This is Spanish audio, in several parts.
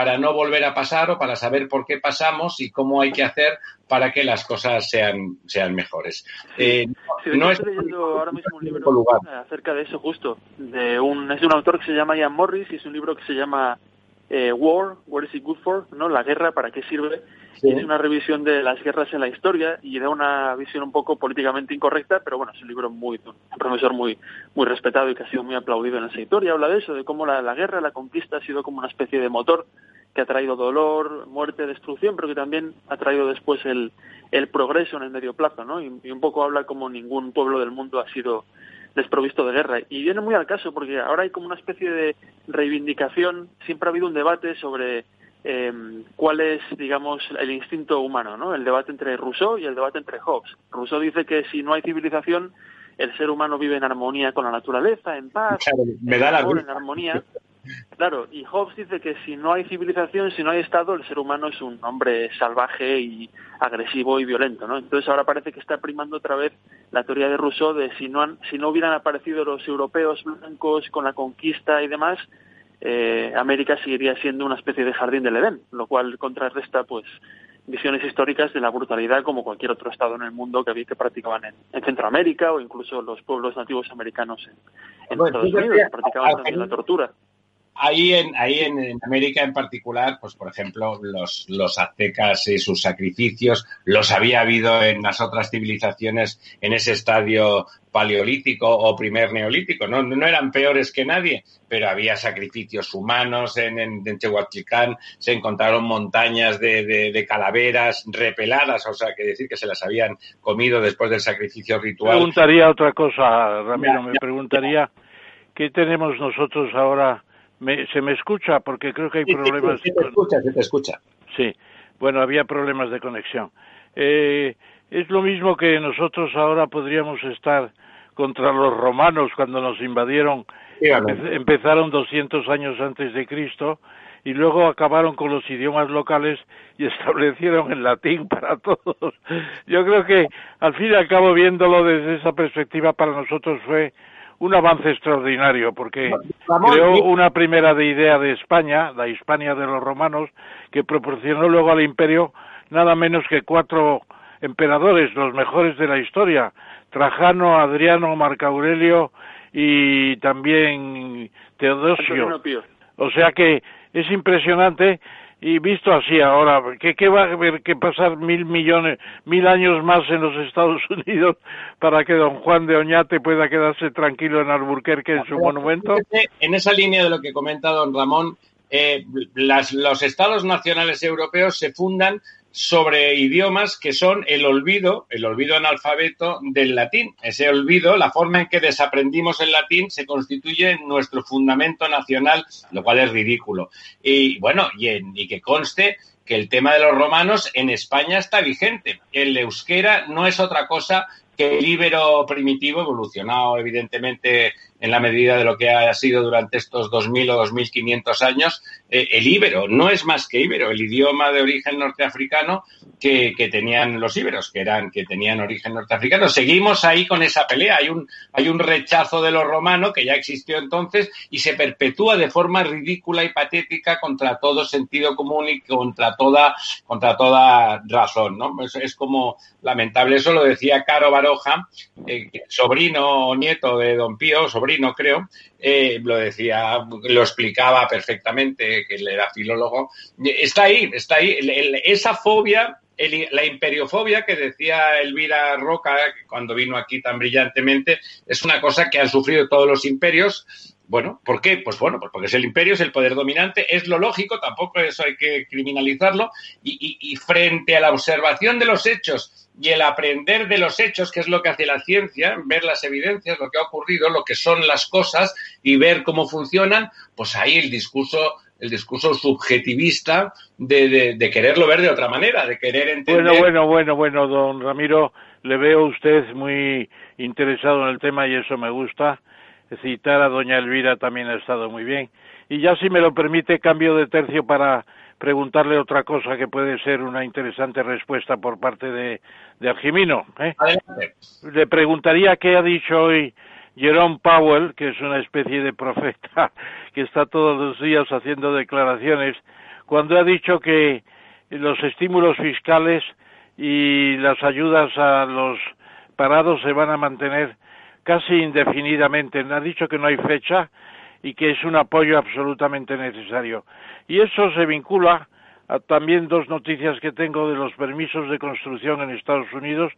para no volver a pasar o para saber por qué pasamos y cómo hay que hacer para que las cosas sean, sean mejores. Eh, no estoy leyendo ahora mismo un libro acerca de eso justo. De un, es de un autor que se llama Ian Morris y es un libro que se llama eh, War, What is it good for? ¿no? La guerra, ¿para qué sirve? es una revisión de las guerras en la historia y da una visión un poco políticamente incorrecta, pero bueno, es un libro muy, un profesor muy, muy respetado y que ha sido muy aplaudido en esa historia. Habla de eso, de cómo la, guerra, la conquista ha sido como una especie de motor que ha traído dolor, muerte, destrucción, pero que también ha traído después el, el progreso en el medio plazo, ¿no? Y, y un poco habla como ningún pueblo del mundo ha sido desprovisto de guerra. Y viene muy al caso porque ahora hay como una especie de reivindicación, siempre ha habido un debate sobre eh, cuál es, digamos, el instinto humano, ¿no? El debate entre Rousseau y el debate entre Hobbes. Rousseau dice que si no hay civilización, el ser humano vive en armonía con la naturaleza, en paz, en armonía. Claro, y Hobbes dice que si no hay civilización, si no hay Estado, el ser humano es un hombre salvaje y agresivo y violento, ¿no? Entonces ahora parece que está primando otra vez la teoría de Rousseau de si no, han, si no hubieran aparecido los europeos blancos con la conquista y demás, eh, América seguiría siendo una especie de jardín del Edén, lo cual contrarresta, pues, visiones históricas de la brutalidad como cualquier otro estado en el mundo que había que practicaban en, Centroamérica o incluso los pueblos nativos americanos en, Estados Unidos, que practicaban también la tortura ahí en, ahí en, América en particular, pues por ejemplo, los, los aztecas y sus sacrificios los había habido en las otras civilizaciones en ese estadio paleolítico o primer neolítico. No, no eran peores que nadie, pero había sacrificios humanos en, en, Teotihuacán, se encontraron montañas de, de, calaveras repeladas, o sea, que decir que se las habían comido después del sacrificio ritual. Preguntaría otra cosa, Ramiro, me preguntaría, ¿qué tenemos nosotros ahora? ¿Se me escucha? Porque creo que hay problemas. Sí, se te escucha, se te escucha. Sí, bueno, había problemas de conexión. Eh, es lo mismo que nosotros ahora podríamos estar contra los romanos cuando nos invadieron. empezaron 200 años antes de Cristo y luego acabaron con los idiomas locales y establecieron el latín para todos. Yo creo que al fin y al cabo viéndolo desde esa perspectiva para nosotros fue un avance extraordinario porque creó una primera de idea de España, la Hispania de los romanos, que proporcionó luego al imperio nada menos que cuatro emperadores, los mejores de la historia, Trajano, Adriano, Marco Aurelio y también Teodosio. O sea que es impresionante y visto así ahora, ¿qué, va a haber que pasar mil millones, mil años más en los Estados Unidos para que don Juan de Oñate pueda quedarse tranquilo en Alburquerque en su monumento? En esa línea de lo que comenta don Ramón, eh, los estados nacionales europeos se fundan sobre idiomas que son el olvido, el olvido analfabeto del latín. Ese olvido, la forma en que desaprendimos el latín, se constituye en nuestro fundamento nacional, lo cual es ridículo. Y bueno, y, y que conste que el tema de los romanos en España está vigente. El euskera no es otra cosa que el íbero primitivo, evolucionado evidentemente en la medida de lo que ha sido durante estos 2.000 o 2.500 años, eh, el íbero no es más que íbero, el idioma de origen norteafricano que, que, tenían los íberos, que eran que tenían origen norteafricano. Seguimos ahí con esa pelea. Hay un hay un rechazo de lo romano que ya existió entonces y se perpetúa de forma ridícula y patética contra todo sentido común y contra toda contra toda razón, ¿no? Es, es como lamentable. Eso lo decía Caro Baroja, eh, sobrino o nieto de Don Pío, sobrino no creo, eh, lo decía, lo explicaba perfectamente, que él era filólogo. Está ahí, está ahí. esa fobia, la imperiofobia que decía Elvira Roca cuando vino aquí tan brillantemente, es una cosa que han sufrido todos los imperios. Bueno, ¿por qué? Pues bueno, pues porque es el imperio, es el poder dominante, es lo lógico, tampoco eso hay que criminalizarlo, y frente a la observación de los hechos y el aprender de los hechos, que es lo que hace la ciencia, ver las evidencias, lo que ha ocurrido, lo que son las cosas y ver cómo funcionan, pues ahí el discurso el discurso subjetivista de, de, quererlo ver de otra manera, de querer entender. Bueno, bueno, bueno, bueno, don Ramiro, le veo a usted muy interesado en el tema y eso me gusta. Citar a doña Elvira también ha estado muy bien. Y ya si me lo permite, cambio de tercio para preguntarle otra cosa que puede ser una interesante respuesta por parte de, de Argimino. ¿eh? Le preguntaría qué ha dicho hoy Jerome Powell, que es una especie de profeta que está todos los días haciendo declaraciones, cuando ha dicho que los estímulos fiscales y las ayudas a los parados se van a mantener casi indefinidamente. Ha dicho que no hay fecha y que es un apoyo absolutamente necesario. Y eso se vincula a también dos noticias que tengo de los permisos de construcción en Estados Unidos,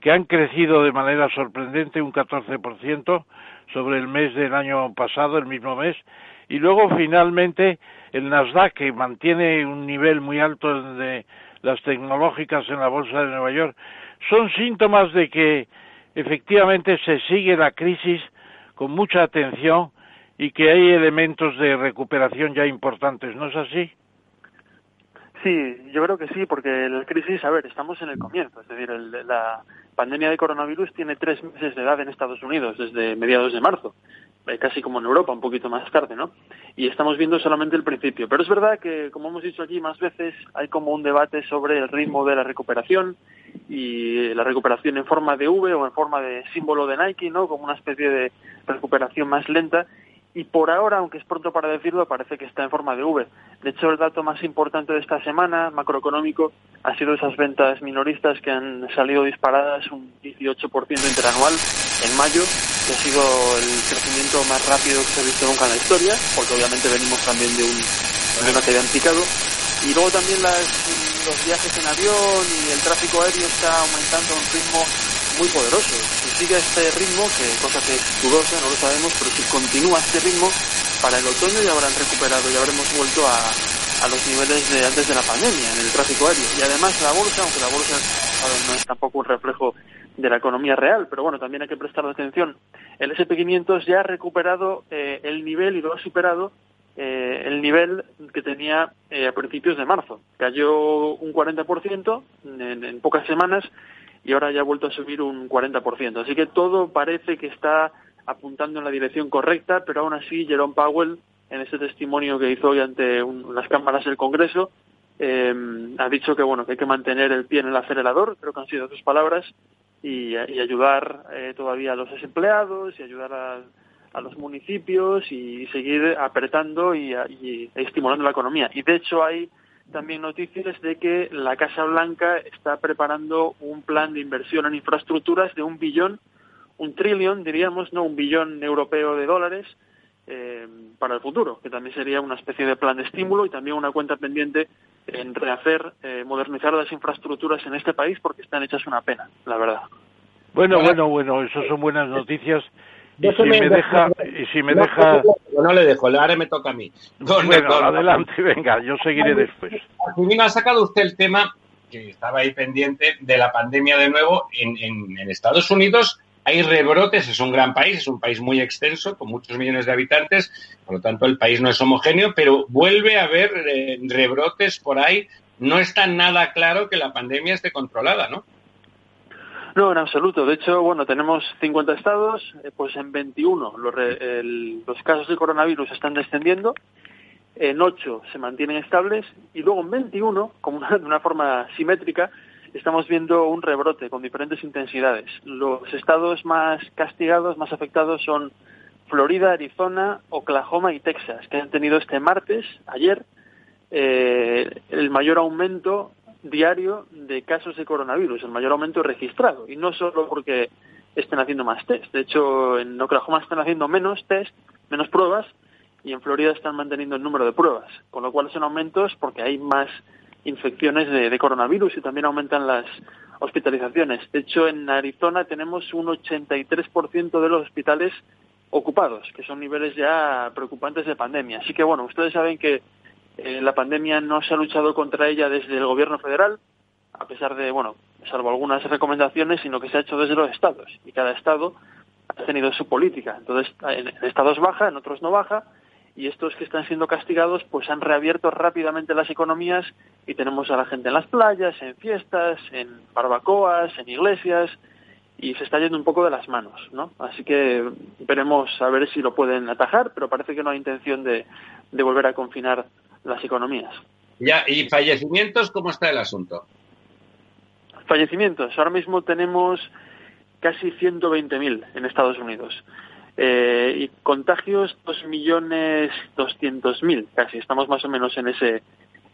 que han crecido de manera sorprendente un 14% sobre el mes del año pasado, el mismo mes, y luego finalmente el Nasdaq, que mantiene un nivel muy alto de las tecnológicas en la Bolsa de Nueva York, son síntomas de que efectivamente se sigue la crisis con mucha atención y que hay elementos de recuperación ya importantes, ¿no es así? Sí, yo creo que sí, porque la crisis, a ver, estamos en el comienzo, es decir, la pandemia de coronavirus tiene tres meses de edad en Estados Unidos, desde mediados de marzo, eh, casi como en Europa, un poquito más tarde, ¿no? Y estamos viendo solamente el principio. Pero es verdad que, como hemos dicho aquí más veces, hay como un debate sobre el ritmo de la recuperación y la recuperación en forma de V o en forma de símbolo de Nike, ¿no? Como una especie de recuperación más lenta y por ahora, aunque es pronto para decirlo, parece que está en forma de V. De hecho, el dato más importante de esta semana, macroeconómico, ha sido esas ventas minoristas que han salido disparadas un 18% interanual en mayo, que ha sido el crecimiento más rápido que se ha visto nunca en la historia, porque obviamente venimos también de, un, de una caída picado. Y luego también los viajes en avión y el tráfico aéreo está aumentando a un ritmo muy poderoso. Si sigue este ritmo, que cosa que es dudosa, no lo sabemos, pero si continúa este ritmo, para el otoño ya habrán recuperado, ya habremos vuelto a, a los niveles de antes de la pandemia en el tráfico aéreo. Y además la bolsa, aunque la bolsa no es tampoco un reflejo de la economía real, pero bueno, también hay que prestar atención. El SP500 ya ha recuperado eh, el nivel y lo ha superado eh, el nivel que tenía eh, a principios de marzo. Cayó un 40% en, en pocas semanas y ahora ya ha vuelto a subir un 40%. Así que todo parece que está apuntando en la dirección correcta, pero aún así Jerome Powell, en ese testimonio que hizo hoy ante las cámaras del Congreso, eh, ha dicho que bueno que hay que mantener el pie en el acelerador, creo que han sido sus palabras, y, ayudar eh, todavía a los desempleados y ayudar a, los municipios y seguir apretando y, y estimulando la economía. Y de hecho hay también noticias de que la Casa Blanca está preparando un plan de inversión en infraestructuras de un billón, un trillón, diríamos, no un billón europeo de dólares eh, para el futuro, que también sería una especie de plan de estímulo y también una cuenta pendiente en rehacer, eh, modernizar las infraestructuras en este país porque están hechas una pena, la verdad. Bueno, bueno, bueno, eso son buenas noticias y si me, deja, y si me deja... No le dejo, ahora me toca a mí. bueno, adelante, venga, yo seguiré después. me ha sacado usted el tema, que estaba ahí pendiente, de la pandemia de nuevo. En, en, Estados Unidos hay rebrotes, es un gran país, es un país muy extenso, con muchos millones de habitantes, por lo tanto el país no es homogéneo, pero vuelve a haber eh, rebrotes por ahí. No está nada claro que la pandemia esté controlada, ¿no? No, en absoluto. De hecho, bueno, tenemos 50 estados, eh, pues en 21 los, los casos de coronavirus están descendiendo, en 8 se mantienen estables y luego en 21, como de una forma simétrica, estamos viendo un rebrote con diferentes intensidades. Los estados más castigados, más afectados son Florida, Arizona, Oklahoma y Texas, que han tenido este martes, ayer, eh, el mayor aumento diario de casos de coronavirus, el mayor aumento registrado. Y no solo porque estén haciendo más test. De hecho, en Oklahoma están haciendo menos test, menos pruebas, y en Florida están manteniendo el número de pruebas. Con lo cual son aumentos porque hay más infecciones de, coronavirus y también aumentan las hospitalizaciones. De hecho, en Arizona tenemos un 83% de los hospitales ocupados, que son niveles ya preocupantes de pandemia. Así que bueno, ustedes saben que eh, la pandemia no se ha luchado contra ella desde el gobierno federal, a pesar de, bueno, salvo algunas recomendaciones, sino que se ha hecho desde los estados. Y cada estado ha tenido su política. Entonces, en estados baja, en otros no baja, y estos que están siendo castigados, pues han reabierto rápidamente las economías y tenemos a la gente en las playas, en fiestas, en barbacoas, en iglesias, y se está yendo un poco de las manos, ¿no? Así que veremos a ver si lo pueden atajar, pero parece que no hay intención de, de volver a confinar las economías. Ya, ¿y fallecimientos cómo está el asunto? Fallecimientos. Ahora mismo tenemos casi 120.000 en Estados Unidos. Eh, y contagios, 2.200.000 casi. Estamos más o menos en ese,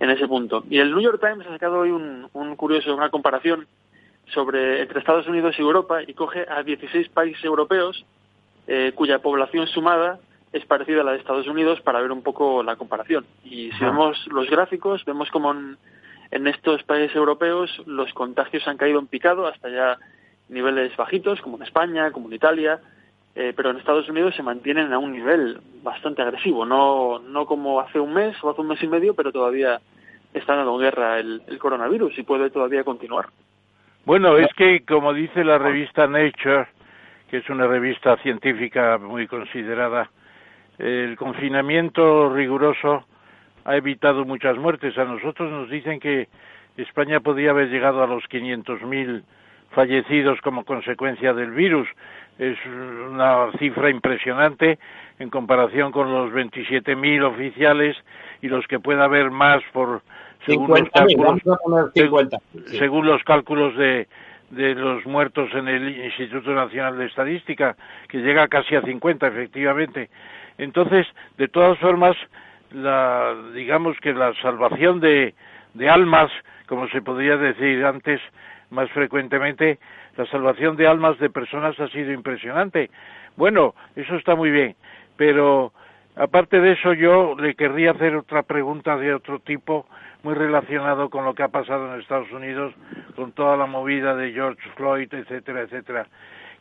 en ese punto. Y el New York Times ha sacado hoy un, un curioso, una comparación sobre entre Estados Unidos y Europa y coge a 16 países europeos eh, cuya población sumada es parecida a la de Estados Unidos para ver un poco la comparación. Y si vemos los gráficos, vemos como en, en, estos países europeos los contagios han caído en picado hasta ya niveles bajitos, como en España, como en Italia, eh, pero en Estados Unidos se mantienen a un nivel bastante agresivo, no, no como hace un mes o hace un mes y medio, pero todavía está dando guerra el, el coronavirus y puede todavía continuar. Bueno, es que como dice la revista Nature, que es una revista científica muy considerada, el confinamiento riguroso ha evitado muchas muertes. A nosotros nos dicen que España podría haber llegado a los 500.000 fallecidos como consecuencia del virus. Es una cifra impresionante en comparación con los 27.000 oficiales y los que pueda haber más por según los cálculos, según los cálculos de, de los muertos en el Instituto Nacional de Estadística, que llega casi a 50 efectivamente. Entonces, de todas formas, la, digamos que la salvación de, de almas, como se podría decir antes más frecuentemente, la salvación de almas de personas ha sido impresionante. Bueno, eso está muy bien, pero aparte de eso yo le querría hacer otra pregunta de otro tipo, muy relacionado con lo que ha pasado en Estados Unidos, con toda la movida de George Floyd, etcétera, etcétera.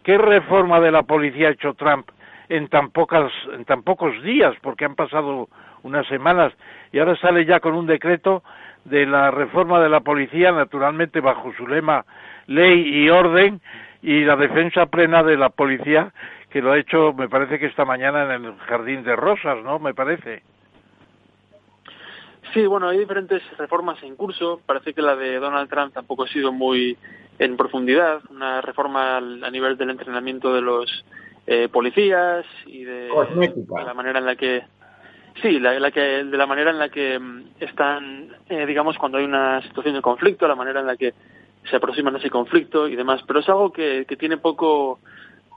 ¿Qué reforma de la policía ha hecho Trump en tan pocas, en tan pocos días? Porque han pasado unas semanas y ahora sale ya con un decreto de la reforma de la policía, naturalmente bajo su lema ley y orden y la defensa plena de la policía que lo ha hecho, me parece que esta mañana en el Jardín de Rosas, ¿no? Me parece. Sí, bueno, hay diferentes reformas en curso. Parece que la de Donald Trump tampoco ha sido muy en profundidad. Una reforma a nivel del entrenamiento de los eh, policías y de, la manera en la que sí, la, la, que de la manera en la que mm, están, eh, digamos, cuando hay una situación de conflicto, la manera en la que se aproximan a ese conflicto y demás. Pero es algo que, que tiene poco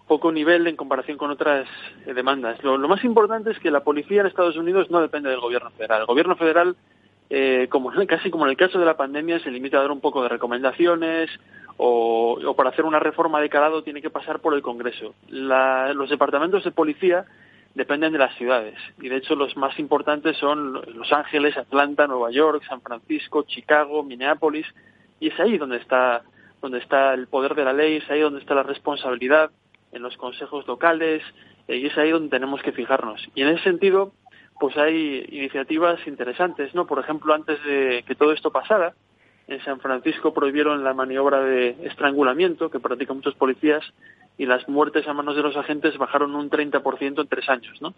poco nivel en comparación con otras eh, demandas. Lo, más importante es que la policía en Estados Unidos no depende del gobierno federal. El gobierno federal, eh, como casi como en el caso de la pandemia, se limita a dar un poco de recomendaciones o, o para hacer una reforma de calado tiene que pasar por el Congreso. los departamentos de policía dependen de las ciudades y de hecho los más importantes son Los Ángeles, Atlanta, Nueva York, San Francisco, Chicago, Minneapolis y es ahí donde está donde está el poder de la ley, es ahí donde está la responsabilidad en los consejos locales, eh, y es ahí donde tenemos que fijarnos. Y en ese sentido, pues hay iniciativas interesantes, ¿no? Por ejemplo, antes de que todo esto pasara, en San Francisco prohibieron la maniobra de estrangulamiento que practican muchos policías y las muertes a manos de los agentes bajaron un 30% en tres años, ¿no?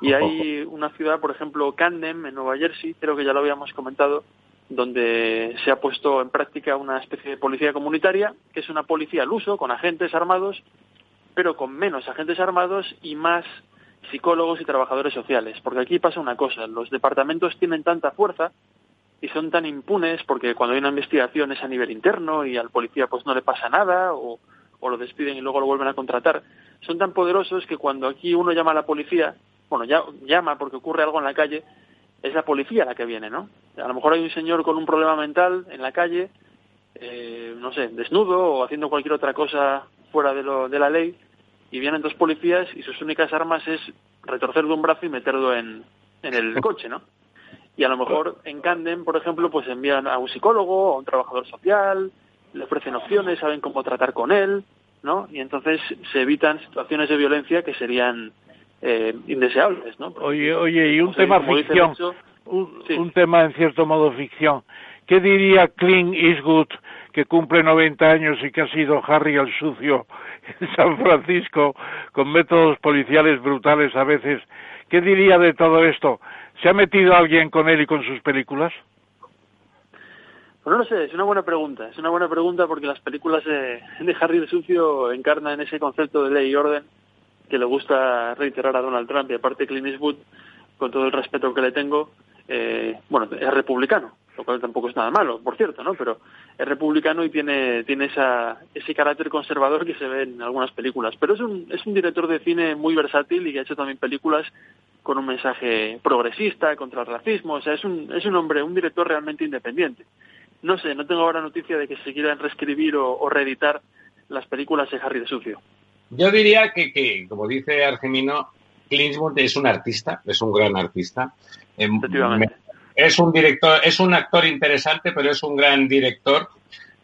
Y hay una ciudad, por ejemplo, Camden, en Nueva Jersey, creo que ya lo habíamos comentado, donde se ha puesto en práctica una especie de policía comunitaria, que es una policía al uso, con agentes armados pero con menos agentes armados y más psicólogos y trabajadores sociales. Porque aquí pasa una cosa, los departamentos tienen tanta fuerza y son tan impunes porque cuando hay una investigación es a nivel interno y al policía pues no le pasa nada o, o lo despiden y luego lo vuelven a contratar. Son tan poderosos que cuando aquí uno llama a la policía, bueno, ya, llama porque ocurre algo en la calle, es la policía la que viene, ¿no? A lo mejor hay un señor con un problema mental en la calle, eh, no sé, desnudo o haciendo cualquier otra cosa fuera de, lo, de la ley, y vienen dos policías y sus únicas armas es retorcerle un brazo y meterlo en, en el coche, ¿no? Y a lo mejor en Camden, por ejemplo, pues envían a un psicólogo, a un trabajador social, le ofrecen opciones, saben cómo tratar con él, ¿no? Y entonces se evitan situaciones de violencia que serían eh, indeseables, ¿no? oye, oye, y un tema ficción, un, un tema en cierto modo ficción. ¿Qué diría Clint Eastwood que cumple 90 años y que ha sido Harry el sucio en San Francisco, con métodos policiales brutales a veces. ¿Qué diría de todo esto? ¿Se ha metido alguien con él y con sus películas? Pues no lo sé, es una buena pregunta. Es una buena pregunta porque las películas de, Harry el Sucio encarnan ese concepto de ley y orden que le gusta reiterar a Donald Trump y aparte Clint Eastwood, con todo el respeto que le tengo, eh, bueno, es republicano, lo cual tampoco es nada malo, por cierto, ¿no? Pero es republicano y tiene, tiene esa, ese carácter conservador que se ve en algunas películas. Pero es un, es un director de cine muy versátil y que ha hecho también películas con un mensaje progresista, contra el racismo. O sea, es un, es un hombre, un director realmente independiente. No sé, no tengo ahora noticia de que se quieran reescribir o, reeditar las películas de Harry de Sucio. Yo diría que, que como dice Argemino, Clint es un artista, es un gran artista. Em, Efectivamente es un director, es un actor interesante, pero es un gran director.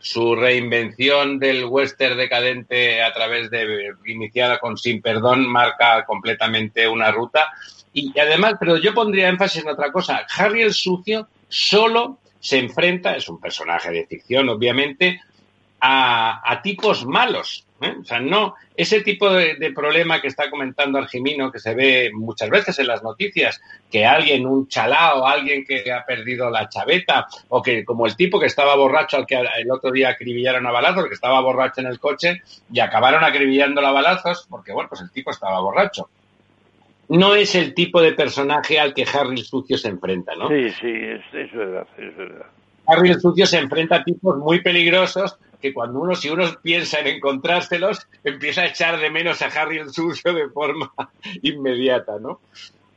Su reinvención del western decadente a través de iniciada con Sin Perdón marca completamente una ruta. Y además, pero yo pondría énfasis en otra cosa. Harry el Sucio solo se enfrenta, es un personaje de ficción, obviamente, a, tipos malos. ¿eh? O sea, no ese tipo de, problema que está comentando Argimino, que se ve muchas veces en las noticias, que alguien, un chalao, alguien que ha perdido la chaveta, o que como el tipo que estaba borracho al que el otro día acribillaron a balazos, que estaba borracho en el coche y acabaron acribillando a balazos, porque bueno, pues el tipo estaba borracho. No es el tipo de personaje al que Harry Sucio se enfrenta, ¿no? Sí, sí, es verdad, es verdad. Harry el Sucio se enfrenta a tipos muy peligrosos que cuando uno, si uno piensa en encontrárselos, empieza a echar de menos a Harry el Sucio de forma inmediata, ¿no?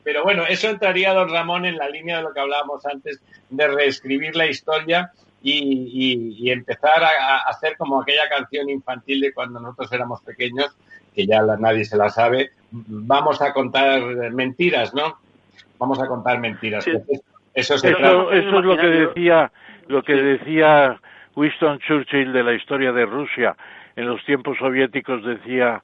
Pero bueno, eso entraría, don Ramón, en la línea de lo que hablábamos antes, de reescribir la historia y, empezar a, hacer como aquella canción infantil de cuando nosotros éramos pequeños, que ya nadie se la sabe, vamos a contar mentiras, ¿no? Vamos a contar mentiras. Eso, eso, es lo que decía, lo que decía Winston Churchill de la historia de Rusia en los tiempos soviéticos decía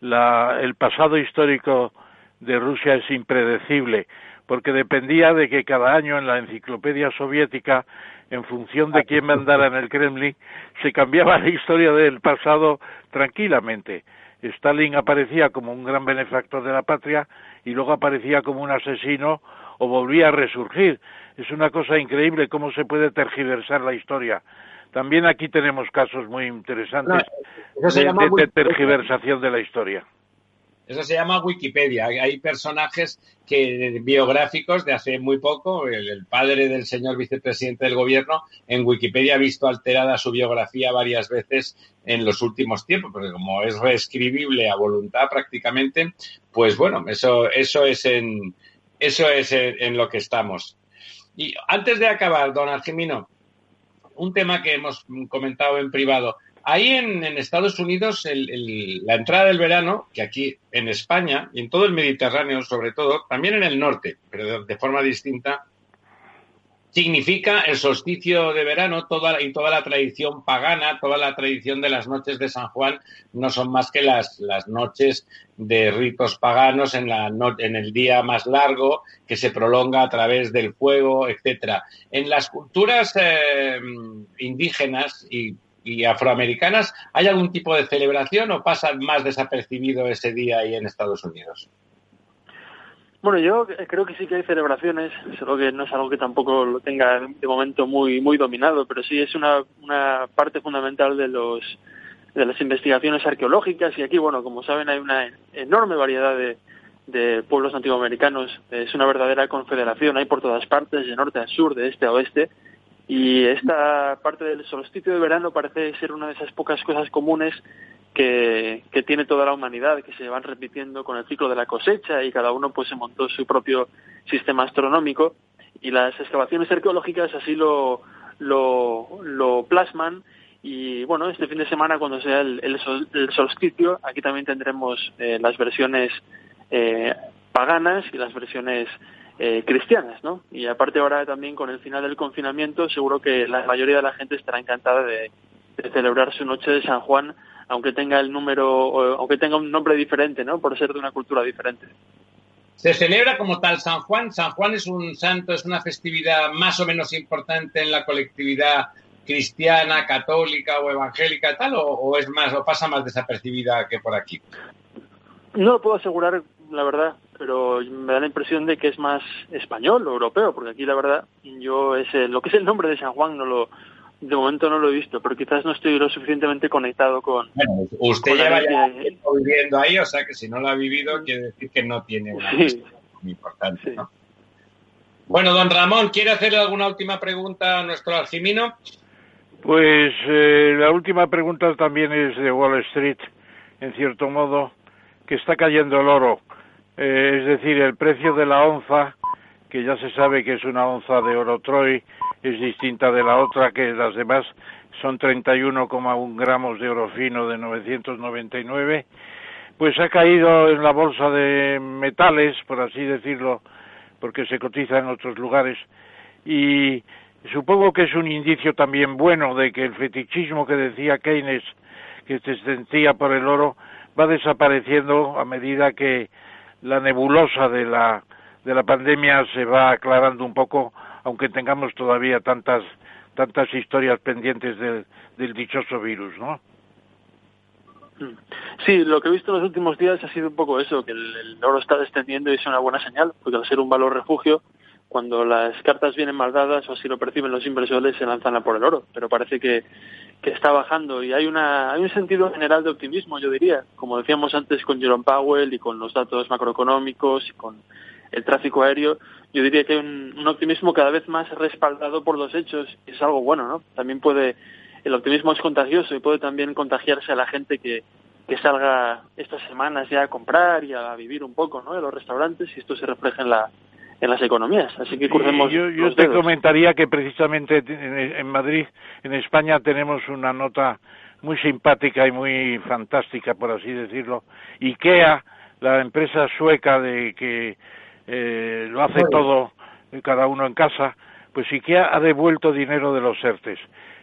la, el pasado histórico de Rusia es impredecible porque dependía de que cada año en la enciclopedia soviética, en función de quién mandara en el Kremlin, se cambiaba la historia del pasado tranquilamente. Stalin aparecía como un gran benefactor de la patria y luego aparecía como un asesino o volvía a resurgir. Es una cosa increíble cómo se puede tergiversar la historia. También aquí tenemos casos muy interesantes de, tergiversación de la historia. Eso se llama Wikipedia. Hay personajes que biográficos de hace muy poco. El, padre del señor vicepresidente del gobierno en Wikipedia ha visto alterada su biografía varias veces en los últimos tiempos, porque como es reescribible a voluntad prácticamente, pues bueno, eso, eso es en eso es en, lo que estamos. Y antes de acabar, don Argemino, un tema que hemos comentado en privado. Ahí en, Estados Unidos, la entrada del verano, que aquí en España y en todo el Mediterráneo sobre todo, también en el norte, pero de forma distinta, significa el solsticio de verano toda, y toda la tradición pagana, toda la tradición de las noches de San Juan no son más que las, las noches de ritos paganos en, la en el día más largo que se prolonga a través del fuego, etcétera. En las culturas eh, indígenas y, y afroamericanas, ¿hay algún tipo de celebración o pasa más desapercibido ese día ahí en Estados Unidos? Bueno, yo creo que sí que hay celebraciones, solo que no es algo que tampoco lo tenga de momento muy muy dominado, pero sí es una, una parte fundamental de los de las investigaciones arqueológicas. Y aquí, bueno, como saben, hay una enorme variedad de, de pueblos nativoamericanos, es una verdadera confederación, hay por todas partes, de norte a sur, de este a oeste, y esta parte del solsticio de verano parece ser una de esas pocas cosas comunes que, tiene toda la humanidad, que se van repitiendo con el ciclo de la cosecha y cada uno pues se montó su propio sistema astronómico y las excavaciones arqueológicas así lo, lo, plasman y bueno, este fin de semana cuando sea el, solsticio, aquí también tendremos eh, las versiones eh, paganas y las versiones eh, cristianas, ¿no? Y aparte ahora también con el final del confinamiento, seguro que la mayoría de la gente estará encantada de celebrar su noche de San Juan aunque tenga el número, aunque tenga un nombre diferente, ¿no? Por ser de una cultura diferente. Se celebra como tal San Juan. San Juan es un santo, es una festividad más o menos importante en la colectividad cristiana, católica o evangélica, tal, o, es más, o pasa más desapercibida que por aquí. No lo puedo asegurar, la verdad, pero me da la impresión de que es más español o europeo, porque aquí la verdad yo ese, lo que es el nombre de San Juan no lo de momento no lo he visto, pero quizás no estoy lo suficientemente conectado con. Bueno, usted lleva ya viviendo ahí, o sea que si no lo ha vivido, quiere decir que no tiene una sí. muy importante, ¿no? Bueno, don Ramón, ¿quiere hacerle alguna última pregunta a nuestro Argimino? Pues eh, la última pregunta también es de Wall Street, en cierto modo, que está cayendo el oro. Eh, es decir, el precio de la onza, que ya se sabe que es una onza de oro Troy, es distinta de la otra, que las demás son 31,1 gramos de oro fino de 999, pues ha caído en la bolsa de metales, por así decirlo, porque se cotiza en otros lugares, y supongo que es un indicio también bueno de que el fetichismo que decía Keynes, que se sentía por el oro, va desapareciendo a medida que la nebulosa de la, de la pandemia se va aclarando un poco, aunque tengamos todavía tantas, tantas historias pendientes del, del dichoso virus, ¿no? Sí, lo que he visto en los últimos días ha sido un poco eso, que el, oro está descendiendo y es una buena señal, porque al ser un valor refugio, cuando las cartas vienen mal dadas o así lo perciben los inversores se lanzan a por el oro, pero parece que, que está bajando y hay una hay un sentido general de optimismo, yo diría, como decíamos antes con Jerome Powell y con los datos macroeconómicos y con el tráfico aéreo, yo diría que hay un, un optimismo cada vez más respaldado por los hechos y es algo bueno, ¿no? También puede el optimismo es contagioso y puede también contagiarse a la gente que, que salga estas semanas ya a comprar y a vivir un poco, ¿no? En los restaurantes y esto se refleja en la en las economías. Así que crucemos. yo, yo te comentaría que precisamente en, Madrid, en España, tenemos una nota muy simpática y muy fantástica, por así decirlo. IKEA, la empresa sueca de que eh, lo hace todo cada uno en casa, pues IKEA ha devuelto dinero de los ERTES.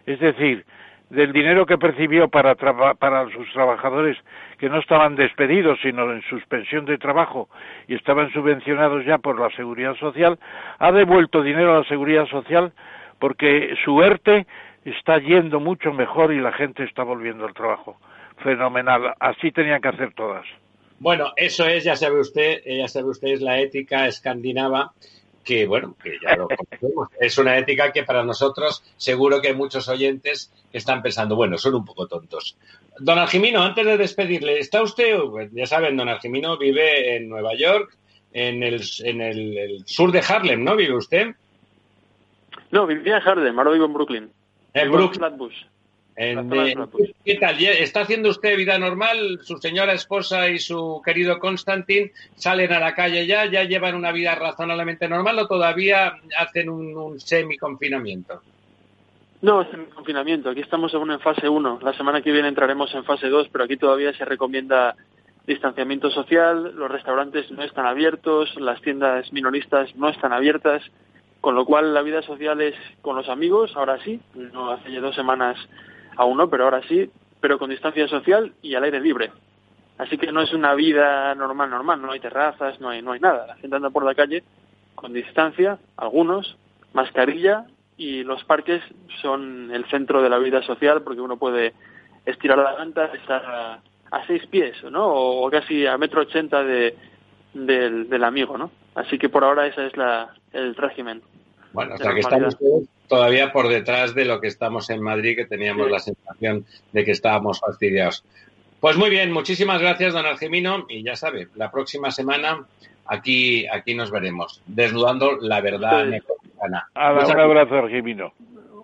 Es decir, del dinero que percibió para, para sus trabajadores que no estaban despedidos, sino en suspensión de trabajo y estaban subvencionados ya por la seguridad social, ha devuelto dinero a la seguridad social porque su ERTE está yendo mucho mejor y la gente está volviendo al trabajo. Fenomenal. Así tenían que hacer todas. Bueno, eso es, ya sabe usted, ya sabe usted, es la ética escandinava que bueno, que ya lo conocemos. Es una ética que para nosotros seguro que hay muchos oyentes que están pensando, bueno, son un poco tontos. Don Argimino, antes de despedirle, ¿está usted? Ya saben, don Argimino vive en Nueva York, en el, en el, sur de Harlem, ¿no? ¿Vive usted? No, vivía en Harlem, ahora vivo en Brooklyn. En Brooklyn. ¿Qué tal? ¿Está haciendo usted vida normal? ¿Su señora esposa y su querido Constantin salen a la calle ya? ¿Ya llevan una vida razonablemente normal o todavía hacen un, semi-confinamiento? No, semi-confinamiento. Aquí estamos aún en fase 1. La semana que viene entraremos en fase 2, pero aquí todavía se recomienda distanciamiento social, los restaurantes no están abiertos, las tiendas minoristas no están abiertas, con lo cual la vida social es con los amigos, ahora sí, no hace ya dos semanas aún no, pero ahora sí, pero con distancia social y al aire libre. Así que no es una vida normal, normal, no hay terrazas, no hay, no hay nada. La gente anda por la calle con distancia, algunos, mascarilla y los parques son el centro de la vida social porque uno puede estirar la ganta, estar a, seis pies, ¿no? O, casi a metro ochenta de, del, del amigo, ¿no? Así que por ahora ese es la, el régimen. Bueno, o sea que todavía por detrás de lo que estamos en Madrid, que teníamos la sensación de que estábamos fastidiados. Pues muy bien, muchísimas gracias, don Argemino, y ya sabe, la próxima semana aquí, aquí nos veremos, desnudando la verdad mexicana. Un abrazo, Argemino.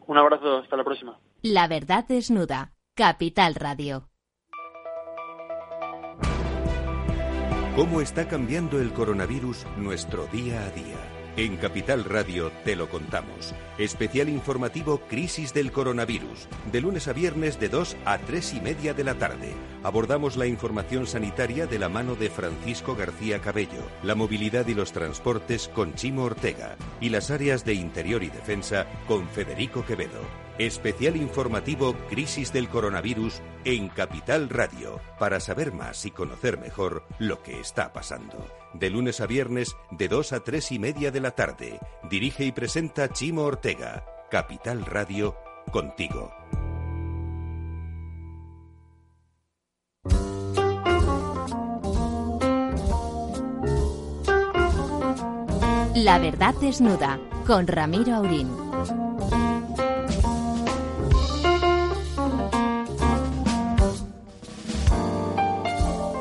Un abrazo, hasta la próxima. La verdad desnuda, Capital Radio. ¿Cómo está cambiando el coronavirus nuestro día a día? En Capital Radio te lo contamos. Especial informativo Crisis del Coronavirus. De lunes a viernes de 2 a 3 y media de la tarde. Abordamos la información sanitaria de la mano de Francisco García Cabello, la movilidad y los transportes con Chimo Ortega y las áreas de interior y defensa con Federico Quevedo. Especial informativo Crisis del Coronavirus en Capital Radio. Para saber más y conocer mejor lo que está pasando de lunes a viernes de 2 a 3 y media de la tarde. Dirige y presenta Chimo Ortega. Capital Radio, contigo. La verdad desnuda, con Ramiro Aurín.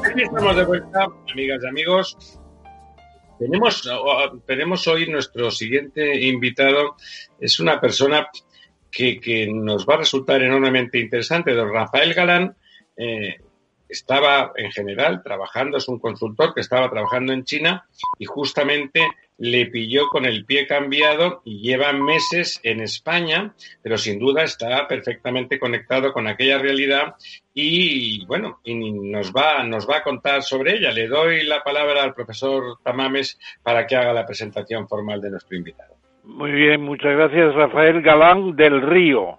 Aquí estamos de vuelta, amigas y amigos. Tenemos, tenemos hoy nuestro siguiente invitado, es una persona que, que nos va a resultar enormemente interesante, don Rafael Galán. Eh, estaba en general trabajando, es un consultor que estaba trabajando en China y justamente le pilló con el pie cambiado y lleva meses en España, pero sin duda está perfectamente conectado con aquella realidad y bueno, y nos va, nos va a contar sobre ella. Le doy la palabra al profesor Tamames para que haga la presentación formal de nuestro invitado. Muy bien, muchas gracias Rafael Galán del Río.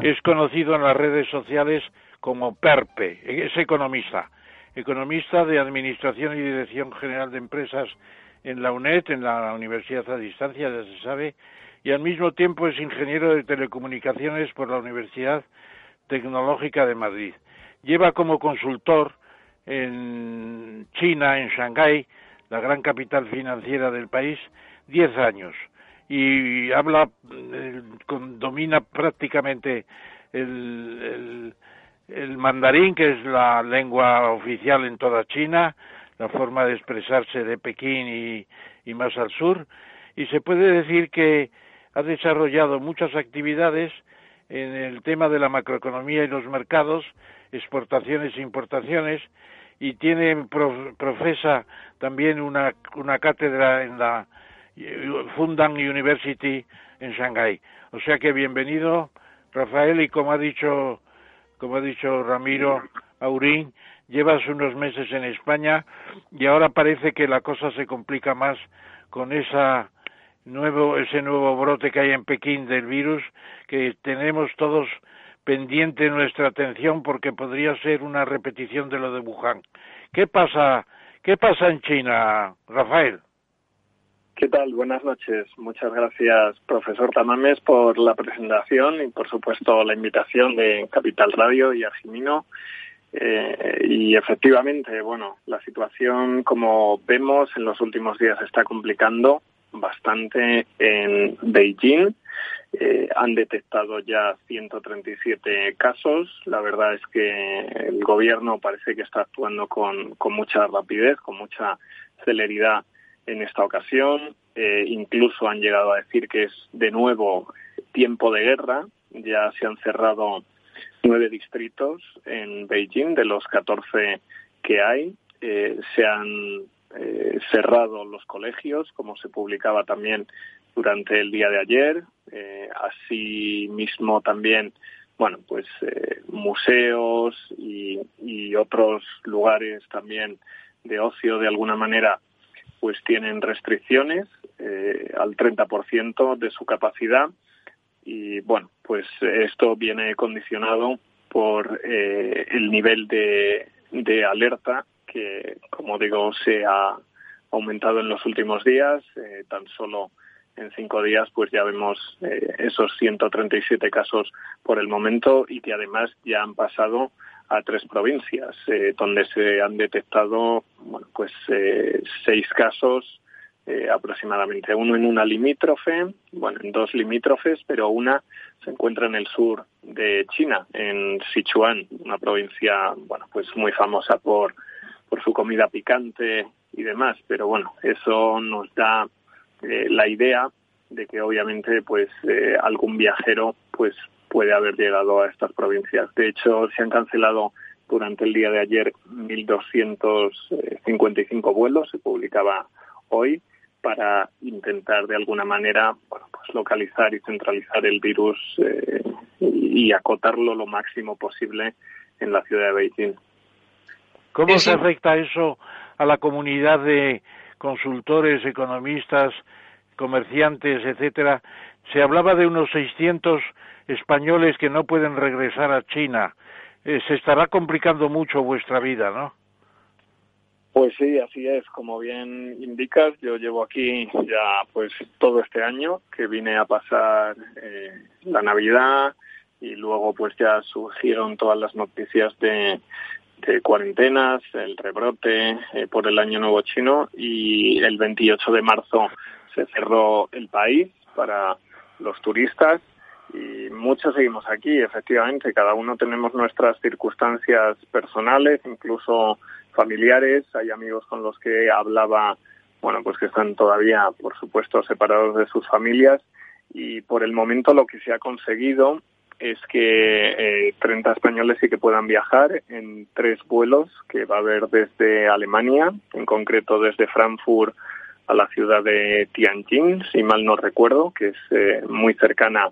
Es conocido en las redes sociales como PERPE, es economista, economista de Administración y Dirección General de Empresas en la UNED, en la Universidad a Distancia, ya se sabe, y al mismo tiempo es ingeniero de telecomunicaciones por la Universidad Tecnológica de Madrid. Lleva como consultor en China, en Shanghái, la gran capital financiera del país, diez años y habla, eh, domina prácticamente el mandarín, que es la lengua oficial en toda China, la forma de expresarse de Pekín y, y más al sur, y se puede decir que ha desarrollado muchas actividades en el tema de la macroeconomía y los mercados, exportaciones e importaciones, y tiene profesa también una, una cátedra en la Fundan University en Shanghái. O sea que bienvenido, Rafael, y como ha dicho como ha dicho Ramiro Aurín, llevas unos meses en España y ahora parece que la cosa se complica más con esa nuevo, ese nuevo brote que hay en Pekín del virus, que tenemos todos pendiente nuestra atención porque podría ser una repetición de lo de Wuhan. ¿Qué pasa, qué pasa en China, Rafael? ¿Qué tal? Buenas noches. Muchas gracias, profesor Tamames, por la presentación y, por supuesto, la invitación de Capital Radio y a Jimino. Eh, y efectivamente, bueno, la situación, como vemos, en los últimos días está complicando bastante en Beijing. Eh, han detectado ya 137 casos. La verdad es que el gobierno parece que está actuando con, con mucha rapidez, con mucha celeridad en esta ocasión. Eh, incluso han llegado a decir que es de nuevo tiempo de guerra. Ya se han cerrado nueve distritos en Beijing de los 14 que hay. Eh, se han eh, cerrado los colegios, como se publicaba también durante el día de ayer. así mismo también, bueno, pues museos y, y otros lugares también de ocio de alguna manera pues tienen restricciones eh, al 30% de su capacidad y bueno, pues esto viene condicionado por eh, el nivel de, de, alerta que, como digo, se ha aumentado en los últimos días. Eh, tan solo en cinco días, pues ya vemos esos 137 casos por el momento y que además ya han pasado a tres provincias, eh, donde se han detectado bueno, pues eh, seis casos eh, aproximadamente, uno en una limítrofe, bueno, en dos limítrofes, pero una se encuentra en el sur de China, en Sichuan, una provincia, bueno, pues muy famosa por, por su comida picante y demás, pero bueno, eso nos da la idea de que obviamente pues algún viajero pues puede haber llegado a estas provincias. De hecho, se han cancelado durante el día de ayer 1.255 vuelos, se publicaba hoy, para intentar de alguna manera bueno, pues localizar y centralizar el virus eh, y acotarlo lo máximo posible en la ciudad de Beijing. ¿Cómo se afecta eso a la comunidad de consultores, economistas, comerciantes, etcétera? Se hablaba de unos 600 españoles que no pueden regresar a China. Eh, se estará complicando mucho vuestra vida, ¿no? Pues sí, así es. Como bien indicas, yo llevo aquí ya pues todo este año que vine a pasar eh, la Navidad y luego pues ya surgieron todas las noticias de, cuarentenas, el rebrote eh, por el Año Nuevo Chino y el 28 de marzo se cerró el país para los turistas y muchos seguimos aquí, efectivamente, cada uno tenemos nuestras circunstancias personales, incluso familiares, hay amigos con los que hablaba bueno, pues que están todavía, por supuesto, separados de sus familias y por el momento lo que se ha conseguido es que eh, 30 españoles sí que puedan viajar en tres vuelos que va a haber desde Alemania, en concreto desde Frankfurt a la ciudad de Tianjin, si mal no recuerdo, que es eh, muy cercana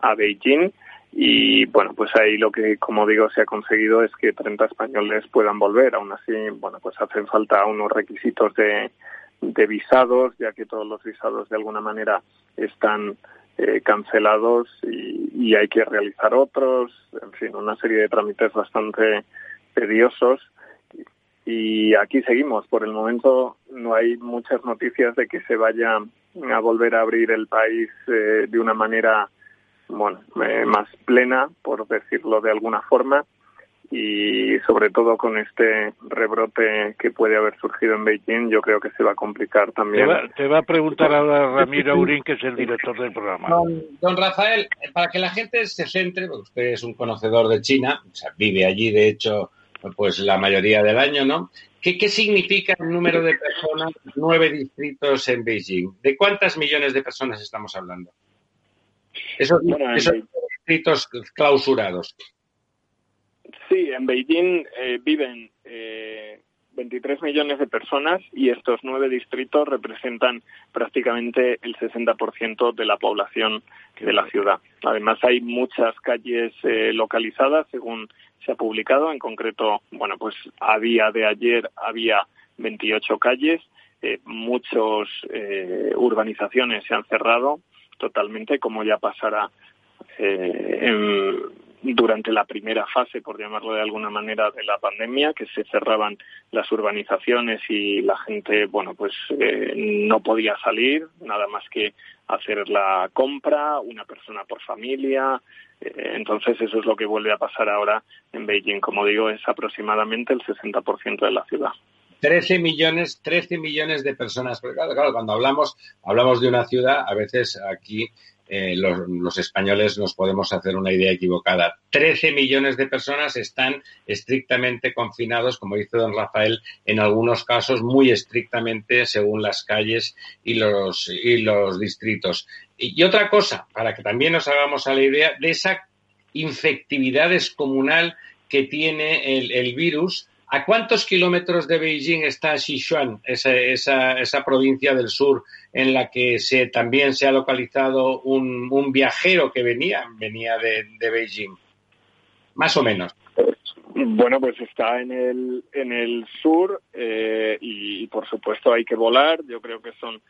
a Beijing. Y bueno, pues ahí lo que, como digo, se ha conseguido es que 30 españoles puedan volver. Aún así, bueno, pues hacen falta unos requisitos de, de visados, ya que todos los visados de alguna manera están eh, cancelados y, y, hay que realizar otros, en fin, una serie de trámites bastante tediosos. Y aquí seguimos. Por el momento no hay muchas noticias de que se vaya a volver a abrir el país eh, de una manera bueno, eh, más plena, por decirlo de alguna forma y sobre todo con este rebrote que puede haber surgido en Beijing, yo creo que se va a complicar también. Te va, a preguntar ahora Ramiro Aurín, que es el director del programa. Don, Rafael, para que la gente se centre, porque usted es un conocedor de China, o sea, vive allí, de hecho, pues la mayoría del año, ¿no? ¿Qué, ¿Qué significa el número de personas, nueve distritos en Beijing? ¿De cuántas millones de personas estamos hablando? Esos, esos distritos clausurados. Sí, en Beijing eh, viven eh, 23 millones de personas y estos nueve distritos representan prácticamente el 60% de la población de la ciudad. Además, hay muchas calles eh, localizadas, según se ha publicado. En concreto, bueno, pues a día de ayer había 28 calles. Eh, muchas eh, urbanizaciones se han cerrado totalmente, como ya pasará eh, en durante la primera fase, por llamarlo de alguna manera, de la pandemia, que se cerraban las urbanizaciones y la gente, bueno, pues eh, no podía salir, nada más que hacer la compra, una persona por familia. Eh, entonces, eso es lo que vuelve a pasar ahora en Beijing. Como digo, es aproximadamente el 60% de la ciudad. 13 millones, 13 millones de personas. Claro, claro, cuando hablamos, hablamos de una ciudad, a veces aquí eh, los, los, españoles nos podemos hacer una idea equivocada. 13 millones de personas están estrictamente confinados, como dice don Rafael, en algunos casos muy estrictamente según las calles y los, y los distritos. Y, y otra cosa, para que también nos hagamos a la idea de esa infectividad descomunal que tiene el, el virus ¿A cuántos kilómetros de Beijing está Sichuan, esa, esa, esa, provincia del sur en la que se, también se ha localizado un, un viajero que venía, venía de, de, Beijing? Más o menos. Bueno, pues está en el, en el sur eh, y, por supuesto hay que volar. Yo creo que son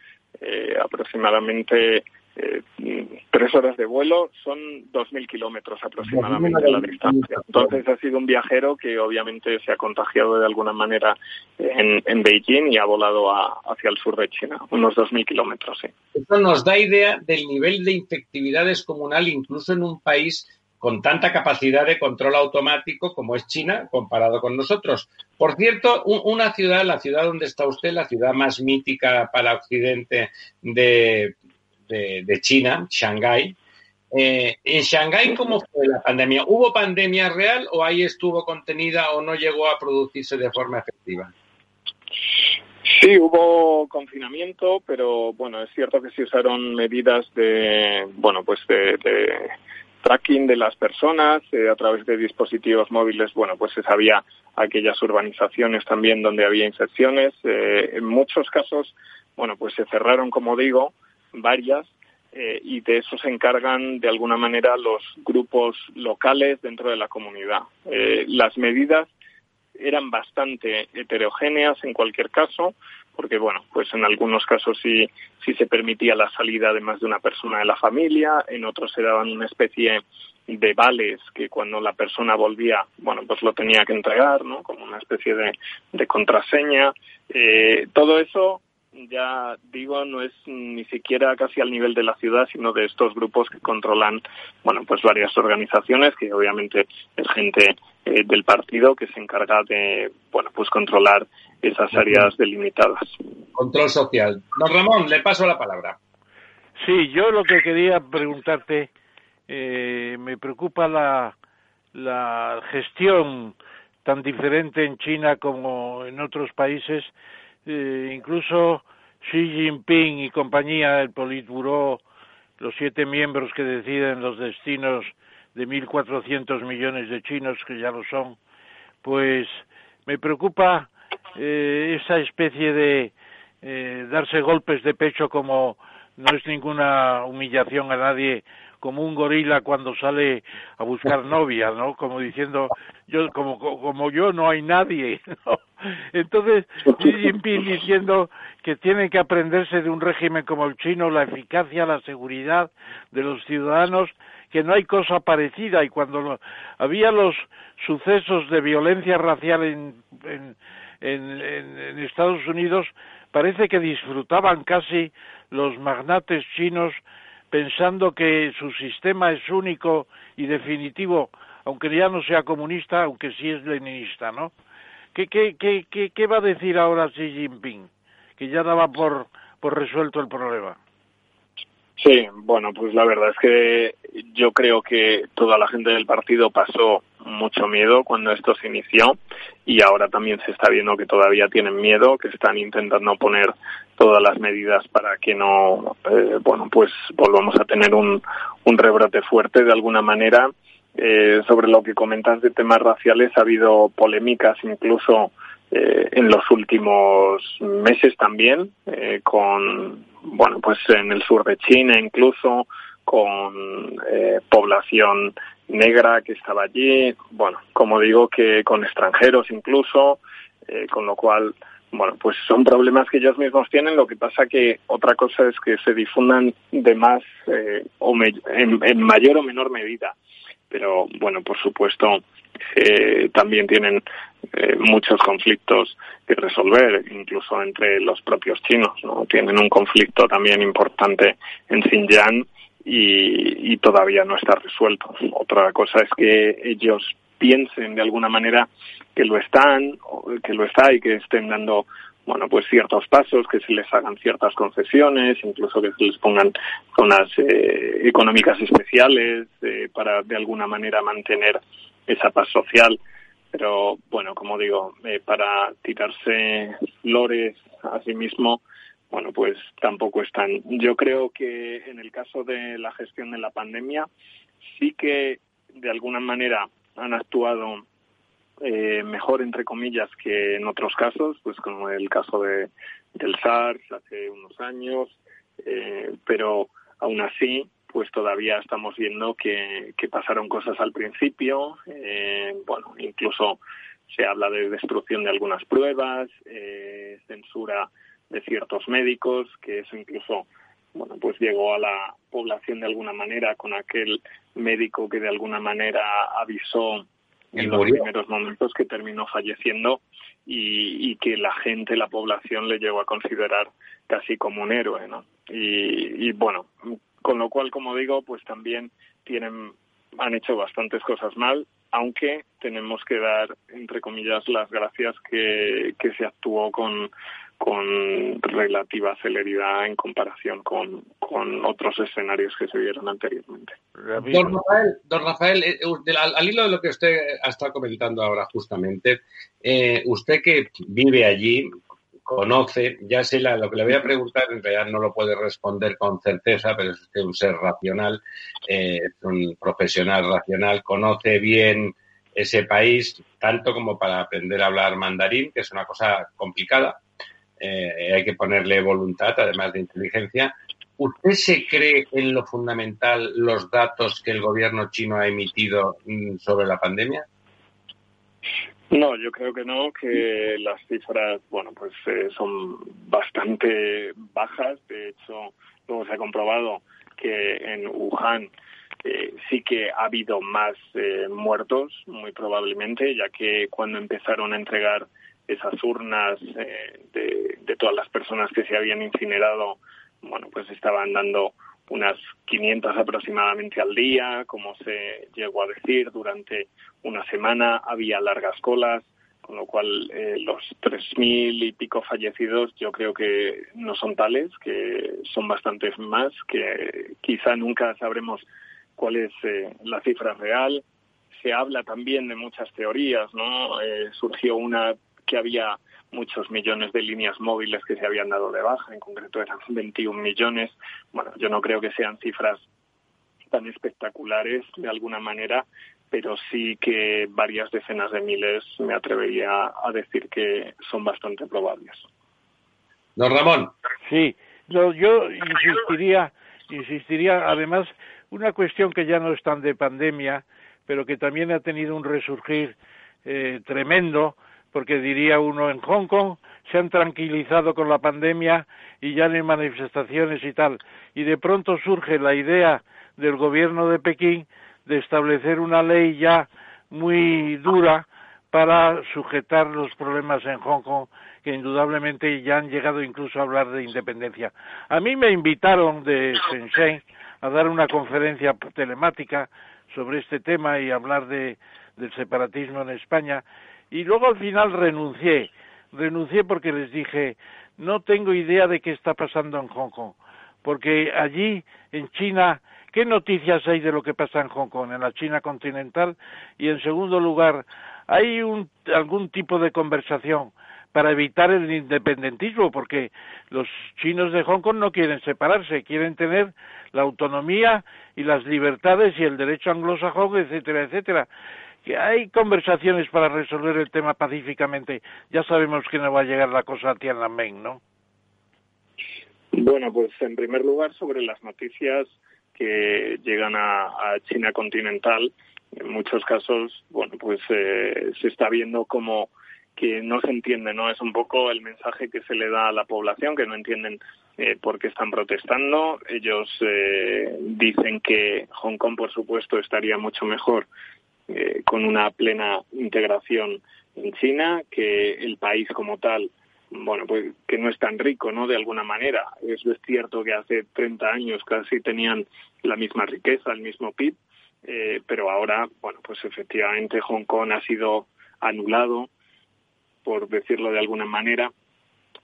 eh, aproximadamente eh, tres horas de vuelo son 2.000 kilómetros aproximadamente la distancia. Entonces ha sido un viajero que obviamente se ha contagiado de alguna manera en, en Beijing y ha volado a, hacia el sur de China, unos 2.000 kilómetros. Sí. Esto nos da idea del nivel de infectividad descomunal incluso en un país con tanta capacidad de control automático como es China comparado con nosotros. Por cierto, un, una ciudad, la ciudad donde está usted, la ciudad más mítica para Occidente de, de, China, Shanghái. Eh, en Shanghái, ¿cómo fue la pandemia? ¿Hubo pandemia real o ahí estuvo contenida o no llegó a producirse de forma efectiva? Sí, hubo confinamiento, pero bueno, es cierto que se usaron medidas de, bueno, pues de, de tracking de las personas eh, a través de dispositivos móviles. Bueno, pues se sabía aquellas urbanizaciones también donde había infecciones. Eh, en muchos casos, bueno, pues se cerraron, como digo, varias eh, y de eso se encargan de alguna manera los grupos locales dentro de la comunidad. Eh, las medidas eran bastante heterogéneas en cualquier caso, porque bueno, pues en algunos casos sí, sí se permitía la salida de más de una persona de la familia, en otros se daban una especie de vales que cuando la persona volvía, bueno, pues lo tenía que entregar, ¿no? Como una especie de, contraseña. Eh, todo eso ya digo, no es ni siquiera casi al nivel de la ciudad, sino de estos grupos que controlan, bueno, pues varias organizaciones, que obviamente es gente eh, del partido que se encarga de, bueno, pues controlar esas áreas delimitadas. Control social. Don Ramón, le paso la palabra. Sí, yo lo que quería preguntarte, eh, me preocupa la, la gestión tan diferente en China como en otros países eh, incluso Xi Jinping y compañía, el Politburo, los siete miembros que deciden los destinos de 1.400 millones de chinos, que ya lo son, pues me preocupa eh, esa especie de eh, darse golpes de pecho como no es ninguna humillación a nadie como un gorila cuando sale a buscar novia, ¿no? Como diciendo, yo como como yo no hay nadie, ¿no? Entonces, Xi Jinping diciendo que tiene que aprenderse de un régimen como el chino la eficacia, la seguridad de los ciudadanos, que no hay cosa parecida y cuando había los sucesos de violencia racial en, en, en Estados Unidos, parece que disfrutaban casi los magnates chinos pensando que su sistema es único y definitivo, aunque ya no sea comunista, aunque sí es leninista, ¿no? ¿Qué, qué, qué, va a decir ahora Xi Jinping? Que ya daba por, por resuelto el problema. Sí, bueno, pues la verdad es que yo creo que toda la gente del partido pasó mucho miedo cuando esto se inició y ahora también se está viendo que todavía tienen miedo, que están intentando poner todas las medidas para que no, eh, bueno, pues volvamos a tener un, un rebrote fuerte de alguna manera. Eh, sobre lo que comentas de temas raciales, ha habido polémicas incluso eh, en los últimos meses también, eh, con, bueno, pues en el sur de China incluso, con eh, población negra que estaba allí, bueno, como digo, que con extranjeros incluso, eh, con lo cual, bueno, pues son problemas que ellos mismos tienen, lo que pasa que otra cosa es que se difundan de más eh, o en mayor o menor medida pero bueno, por supuesto, eh, también tienen eh, muchos conflictos que resolver, incluso entre los propios chinos, ¿no? Tienen un conflicto también importante en Xinjiang y, y todavía no está resuelto. Otra cosa es que ellos piensen de alguna manera que lo están, que lo está y que estén dando bueno, pues ciertos pasos, que se les hagan ciertas concesiones, incluso que se les pongan zonas eh, económicas especiales eh, para de alguna manera mantener esa paz social. Pero bueno, como digo, eh, para tirarse flores a sí mismo, bueno, pues tampoco están. Yo creo que en el caso de la gestión de la pandemia, sí que de alguna manera han actuado eh, mejor, entre comillas, que en otros casos, pues como el caso de, del SARS hace unos años, eh, pero aún así, pues todavía estamos viendo que, pasaron cosas al principio, eh, bueno, incluso se habla de destrucción de algunas pruebas, eh, censura de ciertos médicos, que eso incluso bueno, pues llegó a la población de alguna manera con aquel médico que de alguna manera avisó en los primeros momentos que terminó falleciendo y, y, que la gente, la población le llegó a considerar casi como un héroe, ¿no? Y, y bueno, con lo cual, como digo, pues también tienen, han hecho bastantes cosas mal, aunque tenemos que dar, entre comillas, las gracias que, que se actuó con, con relativa celeridad en comparación con, con otros escenarios que se vieron anteriormente. Don Rafael, don Rafael eh, al, hilo de lo que usted ha estado comentando ahora justamente, eh, usted que vive allí, conoce, ya sé la, lo que le voy a preguntar, en realidad no lo puede responder con certeza, pero es usted un ser racional, eh, un profesional racional, conoce bien ese país, tanto como para aprender a hablar mandarín, que es una cosa complicada, eh, hay que ponerle voluntad, además de inteligencia. ¿Usted se cree en lo fundamental los datos que el gobierno chino ha emitido mm, sobre la pandemia? No, yo creo que no, que las cifras, bueno, pues eh, son bastante bajas. De hecho, luego se ha comprobado que en Wuhan eh, sí que ha habido más eh, muertos, muy probablemente, ya que cuando empezaron a entregar esas urnas eh, de, todas las personas que se habían incinerado, bueno, pues estaban dando unas 500 aproximadamente al día, como se llegó a decir, durante una semana había largas colas, con lo cual eh, los 3.000 y pico fallecidos yo creo que no son tales, que son bastantes más, que quizá nunca sabremos cuál es eh, la cifra real. Se habla también de muchas teorías, ¿no? Eh, surgió una que había muchos millones de líneas móviles que se habían dado de baja, en concreto eran 21 millones. Bueno, yo no creo que sean cifras tan espectaculares de alguna manera, pero sí que varias decenas de miles me atrevería a decir que son bastante probables. Don Ramón. Sí, yo insistiría, insistiría, además, una cuestión que ya no es tan de pandemia, pero que también ha tenido un resurgir eh, tremendo, porque diría uno en Hong Kong se han tranquilizado con la pandemia y ya no hay manifestaciones y tal, y de pronto surge la idea del gobierno de Pekín de establecer una ley ya muy dura para sujetar los problemas en Hong Kong, que indudablemente ya han llegado incluso a hablar de independencia. A mí me invitaron de Shenzhen a dar una conferencia telemática sobre este tema y hablar de, del separatismo en España, y luego al final renuncié. Renuncié porque les dije, no tengo idea de qué está pasando en Hong Kong, porque allí, en China, ¿Qué noticias hay de lo que pasa en Hong Kong, en la China continental? Y en segundo lugar, ¿hay algún tipo de conversación para evitar el independentismo? Porque los chinos de Hong Kong no quieren separarse, quieren tener la autonomía y las libertades y el derecho anglosajón, etcétera, etcétera. Que hay conversaciones para resolver el tema pacíficamente. Ya sabemos que no va a llegar la cosa a Tiananmen, ¿no? Bueno, pues en primer lugar sobre las noticias que llegan a, China continental. En muchos casos, bueno, pues eh, se está viendo como que no se entiende, ¿no? Es un poco el mensaje que se le da a la población, que no entienden eh, por qué están protestando. Ellos eh, dicen que Hong Kong, por supuesto, estaría mucho mejor con una plena integración en China, que el país como tal bueno, pues que no es tan rico, ¿no? De alguna manera. Es cierto que hace 30 años casi tenían la misma riqueza, el mismo PIB, eh, pero ahora, bueno, pues efectivamente Hong Kong ha sido anulado, por decirlo de alguna manera,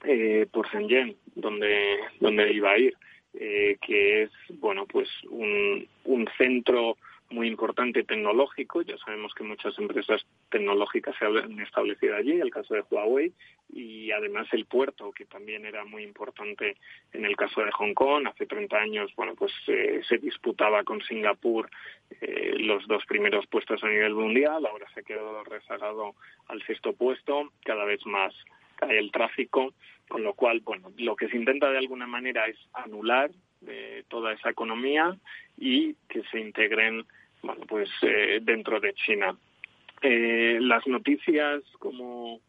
eh, por Shenzhen, donde, donde iba a ir, eh, que es, bueno, pues un, un centro muy importante tecnológico. Ya sabemos que muchas empresas tecnológicas se han establecido allí, el caso de Huawei, y además el puerto, que también era muy importante en el caso de Hong Kong. Hace 30 años, bueno, pues eh, se disputaba con Singapur eh, los dos primeros puestos a nivel mundial. Ahora se quedó rezagado al sexto puesto. Cada vez más cae el tráfico, con lo cual, bueno, lo que se intenta de alguna manera es anular eh, toda esa economía y que se integren bueno, pues eh, dentro de China. Eh, las noticias, como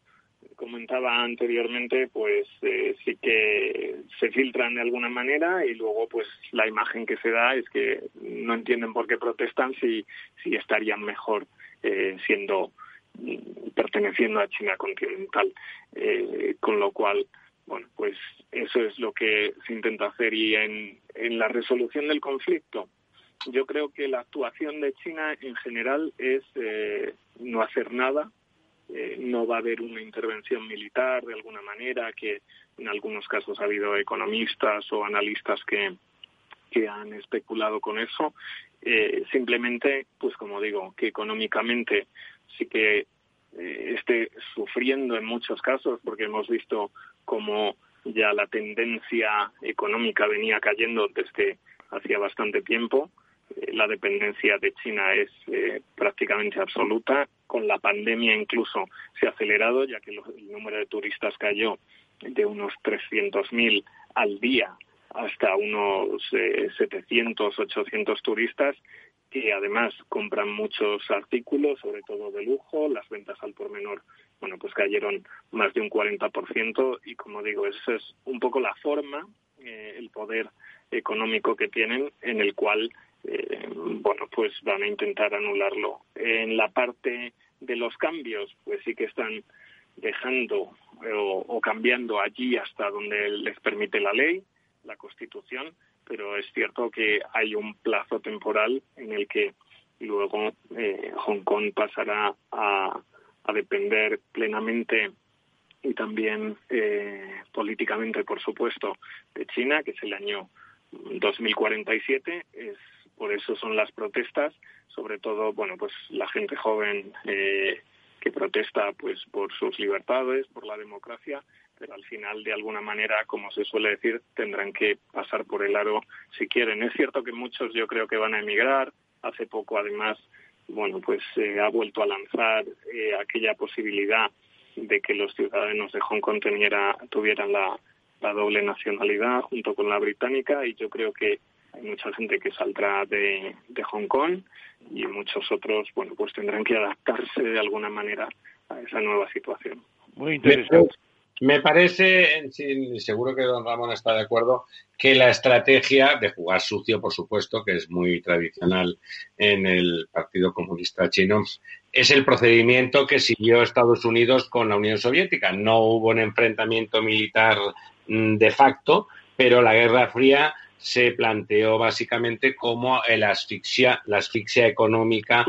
comentaba anteriormente, pues eh, sí que se filtran de alguna manera y luego pues la imagen que se da es que no entienden por qué protestan si, si estarían mejor siendo perteneciendo a China continental, con lo cual bueno, pues eso es lo que se intenta hacer y en, en la resolución del conflicto yo creo que la actuación de China en general es eh, no hacer nada, eh, no va a haber una intervención militar de alguna manera, que en algunos casos ha habido economistas o analistas que, que han especulado con eso. Eh, simplemente, pues como digo, que económicamente sí que esté sufriendo en muchos casos, porque hemos visto cómo ya la tendencia económica venía cayendo desde hacía bastante tiempo la dependencia de China es eh, prácticamente absoluta. Con la pandemia incluso se ha acelerado, ya que el número de turistas cayó de unos 300.000 al día hasta unos 700, eh, 800 turistas que además compran muchos artículos, sobre todo de lujo. Las ventas al por menor, bueno, pues cayeron más de un 40% y como digo, esa es un poco la forma, eh, el poder económico que tienen en el cual eh, bueno, pues van a intentar anularlo. En la parte de los cambios, pues sí que están dejando eh, o, cambiando allí hasta donde les permite la ley, la Constitución, pero es cierto que hay un plazo temporal en el que luego eh, Hong Kong pasará a, a, depender plenamente y también políticamente, por supuesto, de China, que es el año 2047. Es por eso son las protestas, sobre todo, bueno, pues la gente joven eh, que protesta pues por sus libertades, por la democracia, pero al final, de alguna manera, como se suele decir, tendrán que pasar por el aro si quieren. Es cierto que muchos yo creo que van a emigrar. Hace poco, además, bueno, pues se ha vuelto a lanzar eh, aquella posibilidad de que los ciudadanos de Hong Kong tuvieran la, doble nacionalidad junto con la británica y yo creo que hay mucha gente que saldrá de, de Hong Kong y muchos otros, bueno, pues tendrán que adaptarse de alguna manera a esa nueva situación. Muy interesante. Me parece, seguro que don Ramón está de acuerdo, que la estrategia de jugar sucio, por supuesto, que es muy tradicional en el Partido Comunista Chino, es el procedimiento que siguió Estados Unidos con la Unión Soviética. No hubo un enfrentamiento militar mm, de facto, pero la Guerra Fría se planteó básicamente como la asfixia, la asfixia económica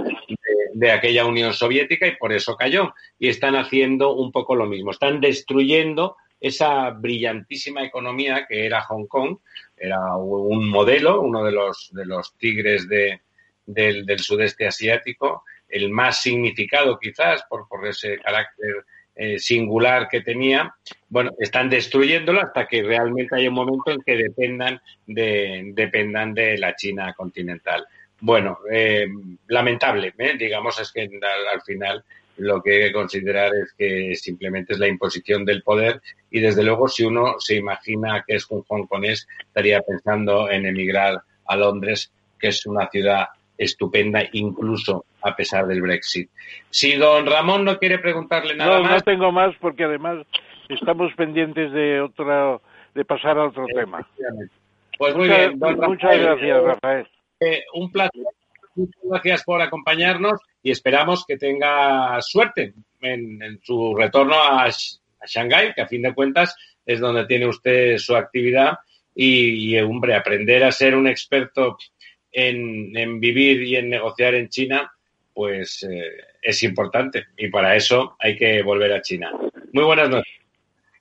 de, aquella Unión Soviética y por eso cayó. Y están haciendo un poco lo mismo. Están destruyendo esa brillantísima economía que era Hong Kong. Era un modelo, uno de los, de los tigres de, del, del sudeste asiático, el más significado quizás por, por ese carácter eh, singular que tenía, bueno, están destruyéndolo hasta que realmente hay un momento en que dependan de, dependan de la China continental. Bueno, eh, lamentable, ¿eh? digamos, es que al, final lo que hay que considerar es que simplemente es la imposición del poder y desde luego si uno se imagina que es un hongkonés estaría pensando en emigrar a Londres, que es una ciudad estupenda incluso a pesar del Brexit. Si don Ramón no quiere preguntarle nada más. No, tengo más porque además estamos pendientes de otro, de pasar a otro tema. Pues muy bien, don Muchas gracias, Rafael. Eh, un placer. Muchas gracias por acompañarnos y esperamos que tenga suerte en, su retorno a, a Shanghái, que a fin de cuentas es donde tiene usted su actividad. Y, y, hombre, aprender a ser un experto en, vivir y en negociar en China, pues eh, es importante. Y para eso hay que volver a China. Muy buenas noches.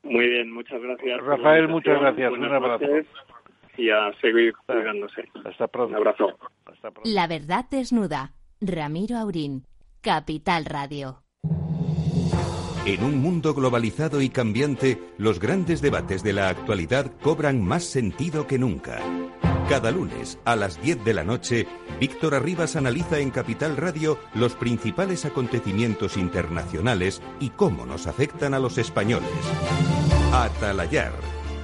Muy bien, muchas gracias. Rafael, muchas gracias. Un abrazo. Y a seguir cuidándose. Hasta pronto. Un abrazo. Hasta pronto. La verdad desnuda. Ramiro Aurín, Capital Radio. En un mundo globalizado y cambiante, los grandes debates de la actualidad cobran más sentido que nunca. Cada lunes a las 10 de la noche, Víctor Arribas analiza en Capital Radio los principales acontecimientos internacionales y cómo nos afectan a los españoles. Atalayar,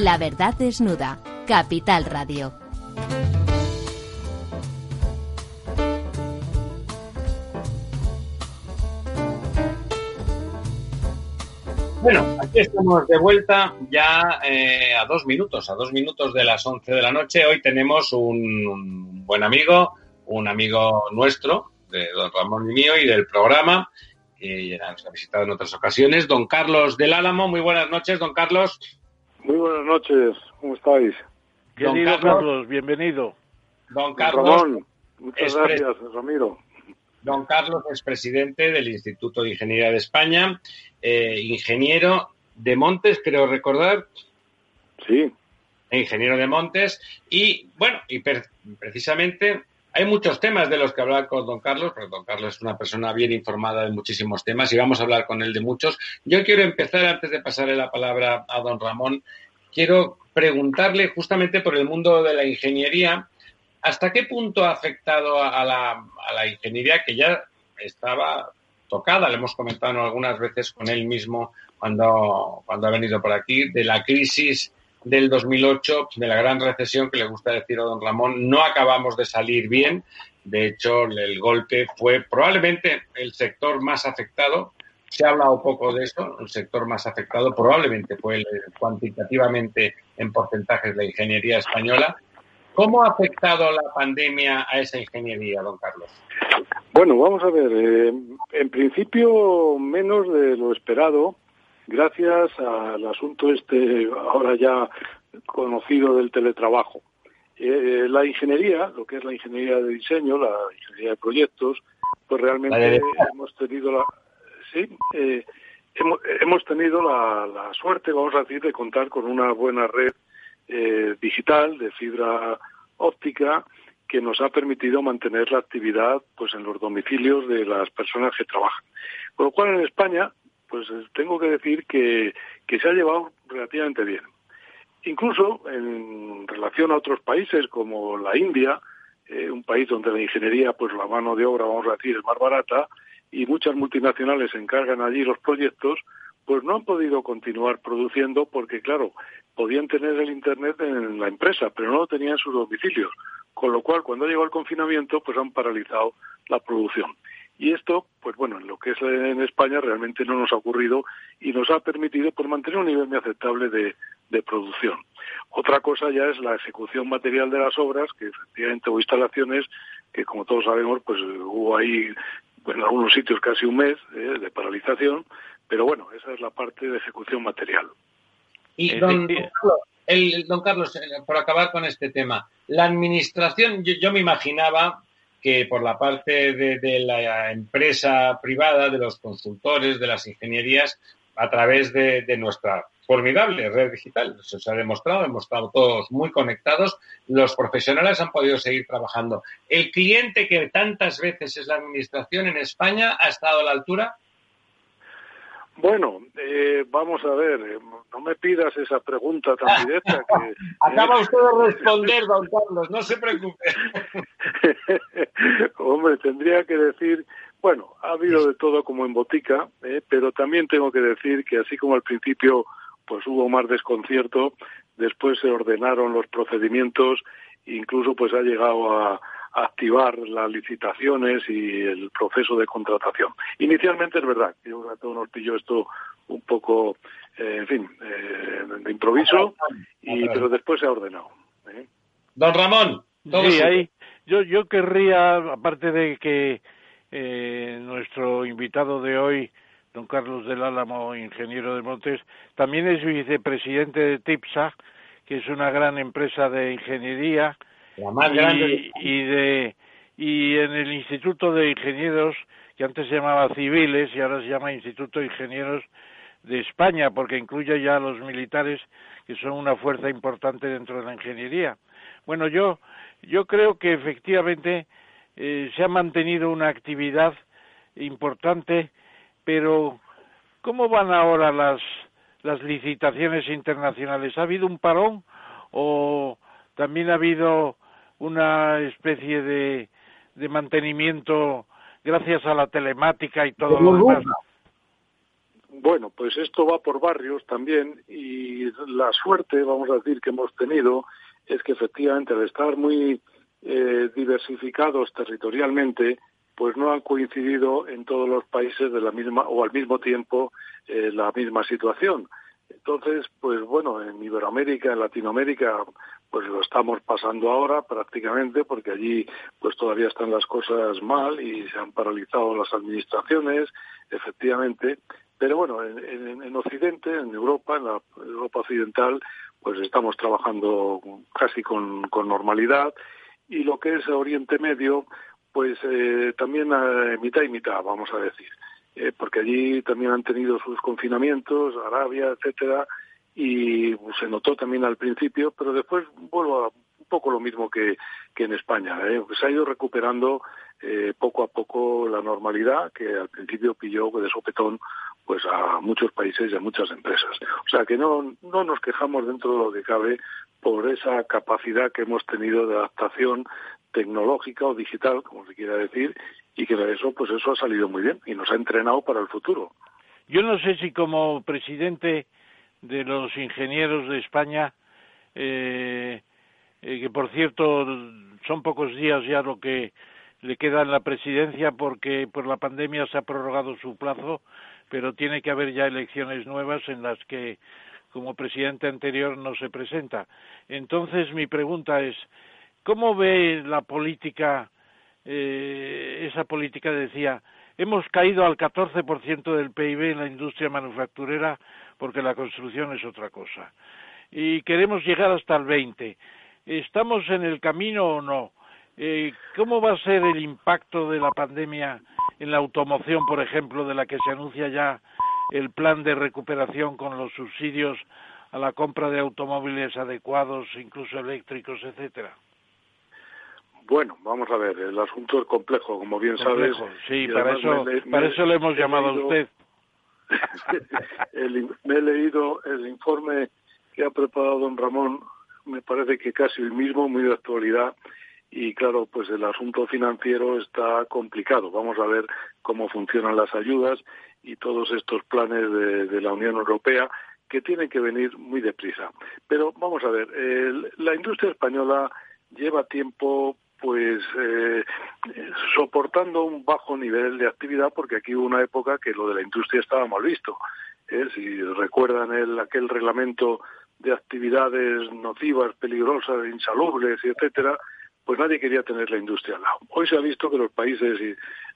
La verdad desnuda, Capital Radio. Bueno, aquí estamos de vuelta ya eh, a dos minutos, a dos minutos de las once de la noche. Hoy tenemos un, buen amigo, un amigo nuestro, de don Ramón y mío y del programa, que ya nos ha visitado en otras ocasiones, don Carlos del Álamo. Muy buenas noches, don Carlos. Muy buenas noches, ¿cómo estáis? Don Carlos, bienvenido. Don Carlos. Ramón, muchas gracias, Ramiro. Don Carlos es presidente del Instituto de Ingeniería de España, eh, ingeniero de Montes, creo recordar. Sí. Ingeniero de Montes. Y bueno, y precisamente hay muchos temas de los que hablar con don Carlos, porque don Carlos es una persona bien informada de muchísimos temas y vamos a hablar con él de muchos. Yo quiero empezar, antes de pasarle la palabra a don Ramón, quiero preguntarle justamente por el mundo de la ingeniería ¿Hasta qué punto ha afectado a la, ingeniería que ya estaba tocada? Le hemos comentado algunas veces con él mismo cuando, cuando ha venido por aquí, de la crisis del 2008, de la gran recesión que le gusta decir a don Ramón, no acabamos de salir bien. De hecho, el golpe fue probablemente el sector más afectado se ha hablado poco de eso, el sector más afectado probablemente fue el, cuantitativamente en porcentajes la ingeniería española. ¿Cómo ha afectado la pandemia a esa ingeniería, don Carlos? Bueno, vamos a ver. Eh, en principio, menos de lo esperado, gracias al asunto este ahora ya conocido del teletrabajo. Eh, la ingeniería, lo que es la ingeniería de diseño, la ingeniería de proyectos, pues realmente hemos tenido la, sí, eh, hemos, tenido la, suerte, vamos a decir, de contar con una buena red eh, digital de fibra óptica que nos ha permitido mantener la actividad pues en los domicilios de las personas que trabajan. Con lo cual en España, pues tengo que decir que se ha llevado relativamente bien. Incluso en relación a otros países como la India, eh, un país donde la ingeniería, pues la mano de obra, vamos a decir, es más barata, y muchas multinacionales encargan allí los proyectos, pues no han podido continuar produciendo porque, claro, podían tener el Internet en la empresa, pero no lo tenían en sus domicilios. Con lo cual, cuando llegó el confinamiento, pues han paralizado la producción. Y esto, pues bueno, en lo que es en España realmente no nos ha ocurrido y nos ha permitido pues, mantener un nivel muy aceptable de, producción. Otra cosa ya es la ejecución material de las obras, que efectivamente hubo instalaciones que, como todos sabemos, pues hubo ahí en algunos sitios casi un mes eh, de paralización, pero bueno, esa es la parte de ejecución material. Y don, Carlos, el, don Carlos, eh, por acabar con este tema, la administración, yo me imaginaba que por la parte de, la empresa privada, de los consultores, de las ingenierías, a través de, nuestra formidable red digital. Eso se ha demostrado, hemos estado todos muy conectados, los profesionales han podido seguir trabajando. ¿El cliente que tantas veces es la administración en España ha estado a la altura? Bueno, eh, vamos a ver, eh, no me pidas esa pregunta tan directa que... Acaba usted de responder, don Carlos, no se preocupe. Hombre, tendría que decir, bueno, ha habido de todo como en botica, eh, pero también tengo que decir que así como al principio pues hubo más desconcierto, después se ordenaron los procedimientos, incluso pues ha llegado a activar las licitaciones y el proceso de contratación. Inicialmente es verdad, yo creo que nos pilló esto un poco, eh, en fin, eh, de improviso, y, pero después se ha ordenado. ¿eh? Don Ramón, sí, ahí, yo, yo querría, aparte de que nuestro invitado de hoy, don Carlos del Álamo, ingeniero de Montes, también es vicepresidente de TIPSA, que es una gran empresa de ingeniería, y, de y en el Instituto de Ingenieros que antes se llamaba Civiles y ahora se llama Instituto de Ingenieros de España porque incluye ya a los militares que son una fuerza importante dentro de la ingeniería. Bueno, yo yo creo que efectivamente eh, se ha mantenido una actividad importante, pero ¿cómo van ahora las las licitaciones internacionales? ¿Ha habido un parón o también ha habido una especie de, de mantenimiento gracias a la telemática y todo lo demás. Bueno, pues esto va por barrios también y la suerte, vamos a decir, que hemos tenido es que efectivamente al estar muy eh, diversificados territorialmente, pues no han coincidido en todos los países de la misma o al mismo tiempo eh, la misma situación. Entonces, pues bueno, en Iberoamérica, en Latinoamérica, pues lo estamos pasando ahora prácticamente porque allí pues todavía están las cosas mal y se han paralizado las administraciones, efectivamente. Pero bueno, en, Occidente, en Europa, en la Europa occidental, pues estamos trabajando casi con, normalidad y lo que es Oriente Medio, pues eh, también eh, mitad y mitad, vamos a decir. Eh, porque allí también han tenido sus confinamientos, Arabia, etcétera, y se notó también al principio, pero después vuelvo a un poco lo mismo que, que en España. ¿eh? Se ha ido recuperando eh, poco a poco la normalidad que al principio pilló de sopetón pues a muchos países y a muchas empresas. O sea que no, no nos quejamos dentro de lo que cabe por esa capacidad que hemos tenido de adaptación tecnológica o digital, como se quiera decir, y que de eso, pues eso ha salido muy bien y nos ha entrenado para el futuro. Yo no sé si como presidente de los ingenieros de España, eh, eh, que por cierto son pocos días ya lo que le queda en la presidencia porque por la pandemia se ha prorrogado su plazo, pero tiene que haber ya elecciones nuevas en las que como presidente anterior no se presenta. Entonces mi pregunta es, ¿cómo ve la política, eh, esa política decía, hemos caído al 14% del PIB en la industria manufacturera porque la construcción es otra cosa y queremos llegar hasta el 20%. ¿Estamos en el camino o no? Eh, ¿Cómo va a ser el impacto de la pandemia en la automoción, por ejemplo, de la que se anuncia ya el plan de recuperación con los subsidios a la compra de automóviles adecuados, incluso eléctricos, etcétera? Bueno, vamos a ver, el asunto es complejo, como bien sabes. Sí, para eso, para eso le hemos llamado a usted. me he leído el informe que ha preparado don Ramón, me parece que casi el mismo, muy de actualidad, y claro, pues el asunto financiero está complicado. Vamos a ver cómo funcionan las ayudas y todos estos planes de, la Unión Europea que tienen que venir muy deprisa. Pero vamos a ver, la industria española lleva tiempo pues eh, soportando un bajo nivel de actividad porque aquí hubo una época que lo de la industria estaba mal visto. ¿eh? Si recuerdan el, aquel reglamento de actividades nocivas, peligrosas, insalubres, etcétera, pues nadie quería tener la industria al lado. Hoy se ha visto que los países y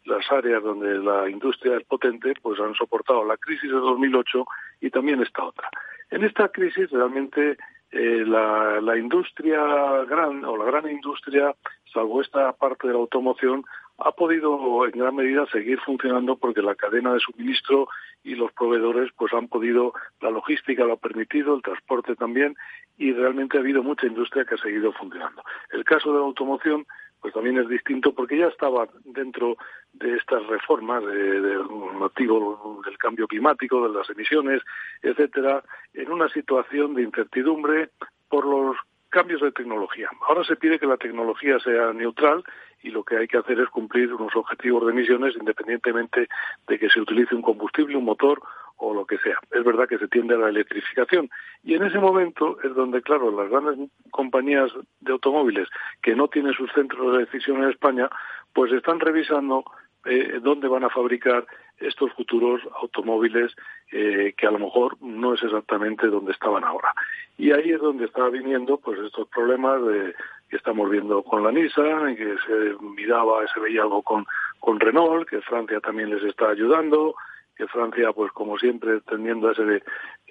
las áreas donde la industria es potente, pues han soportado la crisis de 2008 y también esta otra. En esta crisis realmente eh, la, la, industria gran o la gran industria, salvo esta parte de la automoción, ha podido en gran medida seguir funcionando porque la cadena de suministro y los proveedores pues han podido, la logística lo ha permitido, el transporte también, y realmente ha habido mucha industria que ha seguido funcionando. El caso de la automoción pues también es distinto porque ya estaba dentro de estas reformas del motivo del cambio climático, de las emisiones, etcétera, en una situación de incertidumbre por los cambios de tecnología. Ahora se pide que la tecnología sea neutral y lo que hay que hacer es cumplir unos objetivos de emisiones independientemente de que se utilice un combustible, un motor o lo que sea. Es verdad que se tiende a la electrificación y en ese momento es donde, claro, las grandes compañías de automóviles que no tienen sus centros de decisión en España, pues están revisando eh, dónde van a fabricar estos futuros automóviles eh, que a lo mejor no es exactamente donde estaban ahora. Y ahí es donde está viniendo pues estos problemas de, que estamos viendo con la Nissan, que se miraba, se veía algo con, con Renault, que Francia también les está ayudando, que Francia, pues como siempre, tendiendo a ese de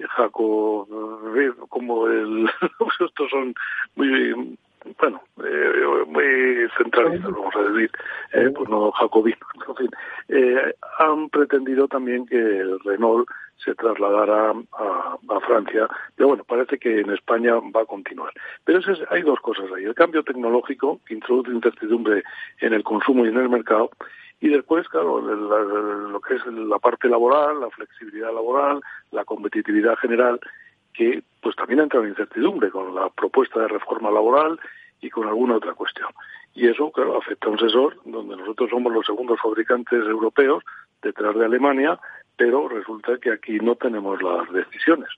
Jaco, eh, como el, estos son muy bueno, eh, muy centralistas, vamos a decir, eh, pues no jacobinos, en fin, eh, han pretendido también que el Renault se trasladara a, a, Francia, pero bueno, parece que en España va a continuar. Pero es, hay dos cosas ahí, el cambio tecnológico, que introduce incertidumbre en el consumo y en el mercado, y después, claro, lo que es la parte laboral, la flexibilidad laboral, la competitividad general, que pues también entra en incertidumbre con la propuesta de reforma laboral y con alguna otra cuestión. Y eso, claro, afecta a un sensor donde nosotros somos los segundos fabricantes europeos detrás de Alemania, pero resulta que aquí no tenemos las decisiones.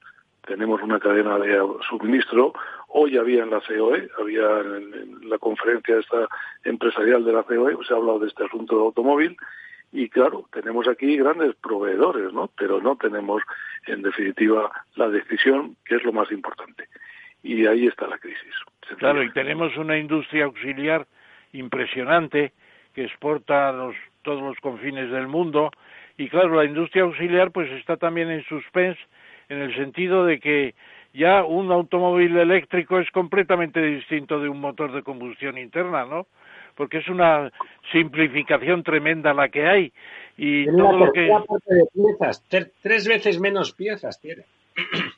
Tenemos una cadena de suministro. Hoy había en la COE, había en, la conferencia esta empresarial de la COE, se ha hablado de este asunto de automóvil y claro, tenemos aquí grandes proveedores, ¿no? Pero no tenemos, en definitiva, la decisión, que es lo más importante. Y ahí está la crisis. Claro, y tenemos una industria auxiliar impresionante que exporta a todos los confines del mundo. Y claro, la industria auxiliar pues está también en suspense en el sentido de que ya un automóvil eléctrico es completamente distinto de un motor de combustión interna, ¿no? porque es una simplificación tremenda la que hay y todo lo que de piezas, tres veces menos piezas tiene.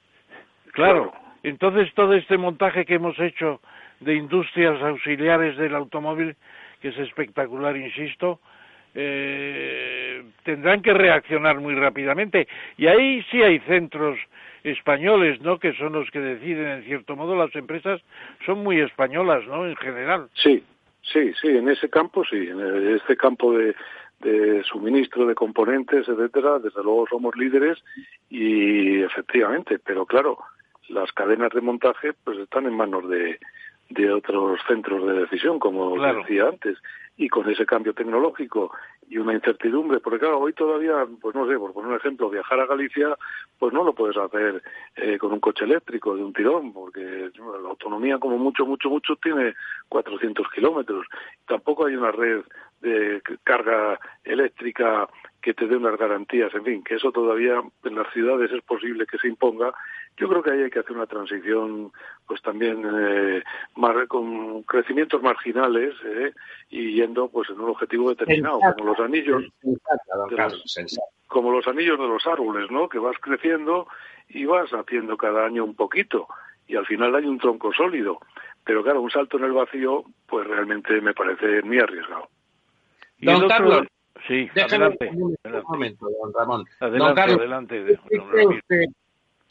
Claro, entonces todo este montaje que hemos hecho de industrias auxiliares del automóvil, que es espectacular, insisto, eh, tendrán que reaccionar muy rápidamente. Y ahí sí hay centros españoles, ¿no? Que son los que deciden, en cierto modo, las empresas son muy españolas, ¿no? En general. Sí, Sí, sí, en ese campo sí, en este campo de, suministro de componentes, etcétera, desde luego somos líderes y efectivamente, pero claro, las cadenas de montaje pues están en manos de, de otros centros de decisión, como decía antes, y con ese cambio tecnológico, y una incertidumbre, porque claro, hoy todavía, pues no sé, por poner un ejemplo, viajar a Galicia, pues no lo puedes hacer eh, con un coche eléctrico de un tirón, porque la autonomía como mucho, mucho, mucho tiene 400 kilómetros. Tampoco hay una red de carga eléctrica que te dé unas garantías, en fin, que eso todavía en las ciudades es posible que se imponga. Yo creo que ahí hay que hacer una transición, pues también eh, con crecimientos marginales eh, y yendo pues en un objetivo determinado, como los anillos, como los anillos de los árboles, ¿no? Que vas creciendo y vas haciendo cada año un poquito y al final hay un tronco sólido. Pero claro, un salto en el vacío, pues realmente me parece muy arriesgado. Don Carlos, Sí, adelante, un, momento, don Ramón. Adelante, adelante. ¿qué,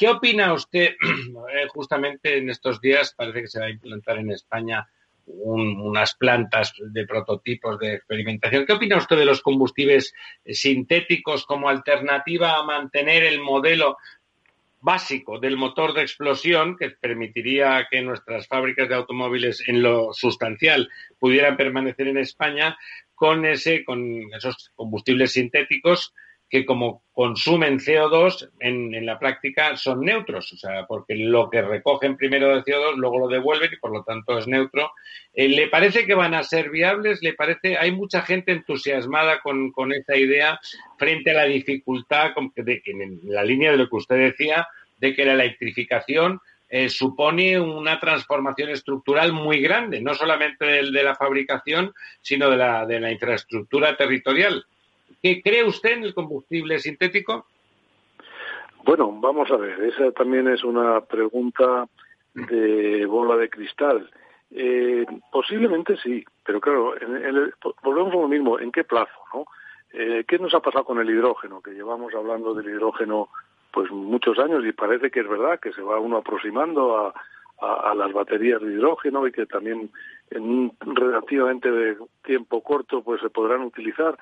opina usted? Eh, justamente en estos días parece que se va a implantar en España unas plantas de prototipos de experimentación. ¿Qué opina usted de los combustibles sintéticos como alternativa a mantener el modelo básico del motor de explosión que permitiría que nuestras fábricas de automóviles en lo sustancial pudieran permanecer en España con ese, con esos combustibles sintéticos que como consumen CO2 en, en, la práctica son neutros, o sea, porque lo que recogen primero de CO2 luego lo devuelven y por lo tanto es neutro. Eh, ¿Le parece que van a ser viables? ¿Le parece? Hay mucha gente entusiasmada con, con esa idea frente a la dificultad de, en la línea de lo que usted decía de que la electrificación eh, supone una transformación estructural muy grande, no solamente de, de la fabricación, sino de la, de la infraestructura territorial. ¿Qué cree usted en el combustible sintético? Bueno, vamos a ver, esa también es una pregunta de bola de cristal. Eh, posiblemente sí, pero claro, volvemos a lo mismo, ¿en qué plazo? ¿no? Eh, ¿Qué nos ha pasado con el hidrógeno? Que llevamos hablando del hidrógeno pues muchos años y parece que es verdad que se va uno aproximando a, las baterías de hidrógeno y que también en un relativamente tiempo corto pues se podrán utilizar.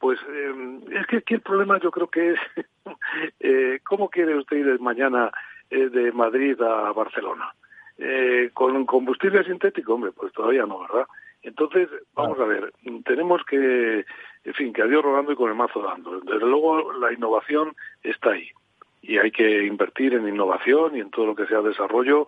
Pues eh, es que aquí el problema yo creo que es eh, cómo quiere usted ir mañana eh, de Madrid a Barcelona. Eh, con combustible sintético, hombre, pues todavía no, ¿verdad? Entonces, vamos a ver, tenemos que, en fin, que a Dios rogando y con el mazo dando. Desde luego, la innovación está ahí y hay que invertir en innovación y en todo lo que sea desarrollo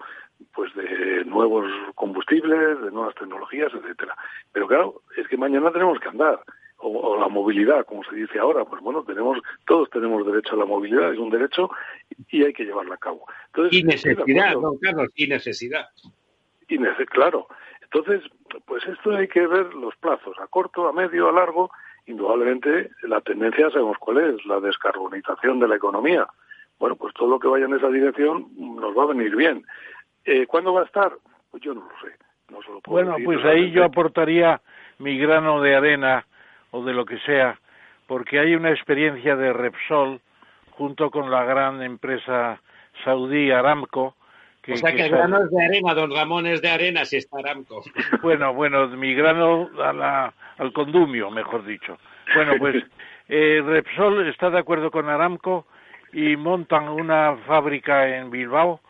pues de nuevos combustibles, de nuevas tecnologías, etcétera. Pero claro, es que mañana tenemos que andar o, la movilidad, como se dice ahora, pues bueno, tenemos todos tenemos derecho a la movilidad, es un derecho y hay que llevarla a cabo. Entonces, y necesidad, don Carlos, y necesidad. Y claro. Entonces, pues esto hay que ver los plazos, a corto, a medio, a largo. Indudablemente, la tendencia sabemos cuál es, la descarbonización de la economía bueno, pues todo lo que vaya en esa dirección nos va a venir bien. Eh, ¿Cuándo va a estar? Pues yo no lo sé. No se lo puedo bueno, pues ahí yo aportaría mi grano de arena o de lo que sea, porque hay una experiencia de Repsol junto con la gran empresa saudí Aramco. Que, o sea que, el grano es de arena, don Ramón es de arena si está Aramco. Bueno, bueno, mi grano a la, al condumio, mejor dicho. Bueno, pues eh, Repsol está de acuerdo con Aramco y montan una fábrica en Bilbao,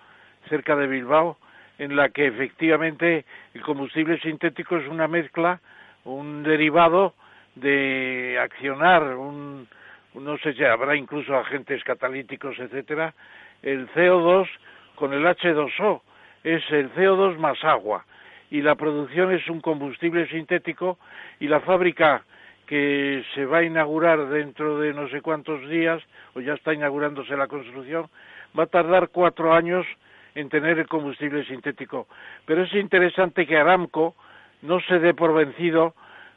cerca de Bilbao, en la que efectivamente el combustible sintético es una mezcla, un derivado de accionar un, no sé si habrá incluso agentes catalíticos, etcétera, el CO2 con el H2O, es el CO2 más agua y la producción es un combustible sintético y la fábrica que se va a inaugurar dentro de no sé cuántos días, o ya está inaugurándose la construcción, va a tardar cuatro años en tener el combustible sintético. Pero es interesante que Aramco no se dé por vencido,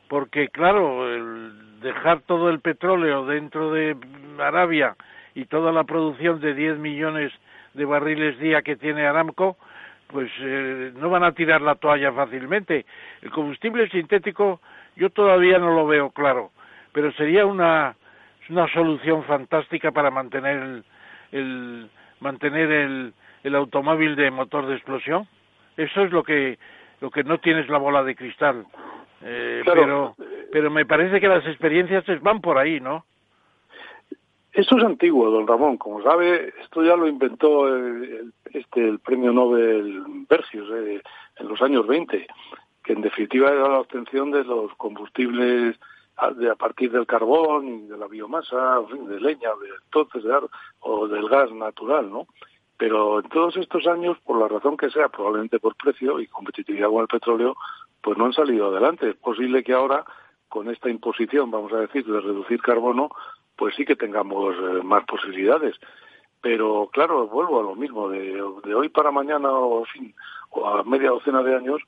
porque claro, el dejar todo el petróleo dentro de Arabia y toda la producción de 10 millones de barriles día que tiene Aramco, pues eh, no van a tirar la toalla fácilmente. El combustible sintético yo todavía no lo veo claro, pero sería una, una solución fantástica para mantener el, el mantener el, el automóvil de motor de explosión. Eso es lo que lo que no tienes la bola de cristal. Eh, pero pero me parece que las experiencias van por ahí, ¿no? Esto es antiguo, don Ramón. Como sabe, esto ya lo inventó el, este el premio Nobel Bercius eh, en los años 20 que en definitiva era la obtención de los combustibles a, partir del carbón y de la biomasa, de leña, de entonces de o del gas natural, ¿no? Pero en todos estos años, por la razón que sea, probablemente por precio y competitividad con el petróleo, pues no han salido adelante. Es posible que ahora, con esta imposición, vamos a decir, de reducir carbono, pues sí que tengamos eh, más posibilidades. Pero claro, vuelvo a lo mismo, de, hoy para mañana o, fin, o a media docena de años,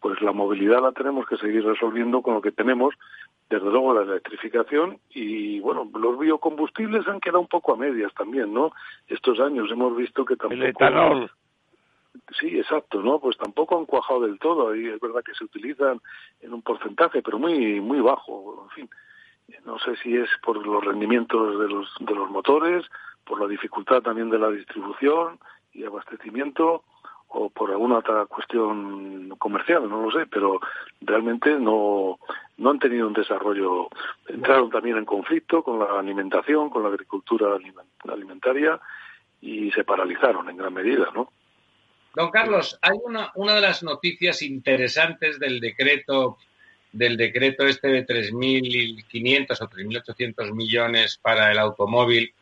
pues la movilidad la tenemos que seguir resolviendo con lo que tenemos desde luego la electrificación y bueno, los biocombustibles han quedado un poco a medias también, ¿no? Estos años hemos visto que tampoco... El etanol. Sí, exacto, ¿no? Pues tampoco han cuajado del todo y es verdad que se utilizan en un porcentaje, pero muy muy bajo, en fin. No sé si es por los rendimientos de los, de los motores, por la dificultad también de la distribución y abastecimiento, o por alguna otra cuestión comercial, no lo sé, pero realmente no, no han tenido un desarrollo. Entraron también en conflicto con la alimentación, con la agricultura alimentaria y se paralizaron en gran medida, ¿no? Don Carlos, hay una, una de las noticias interesantes del decreto del decreto este de 3.500 o 3.800 millones para el automóvil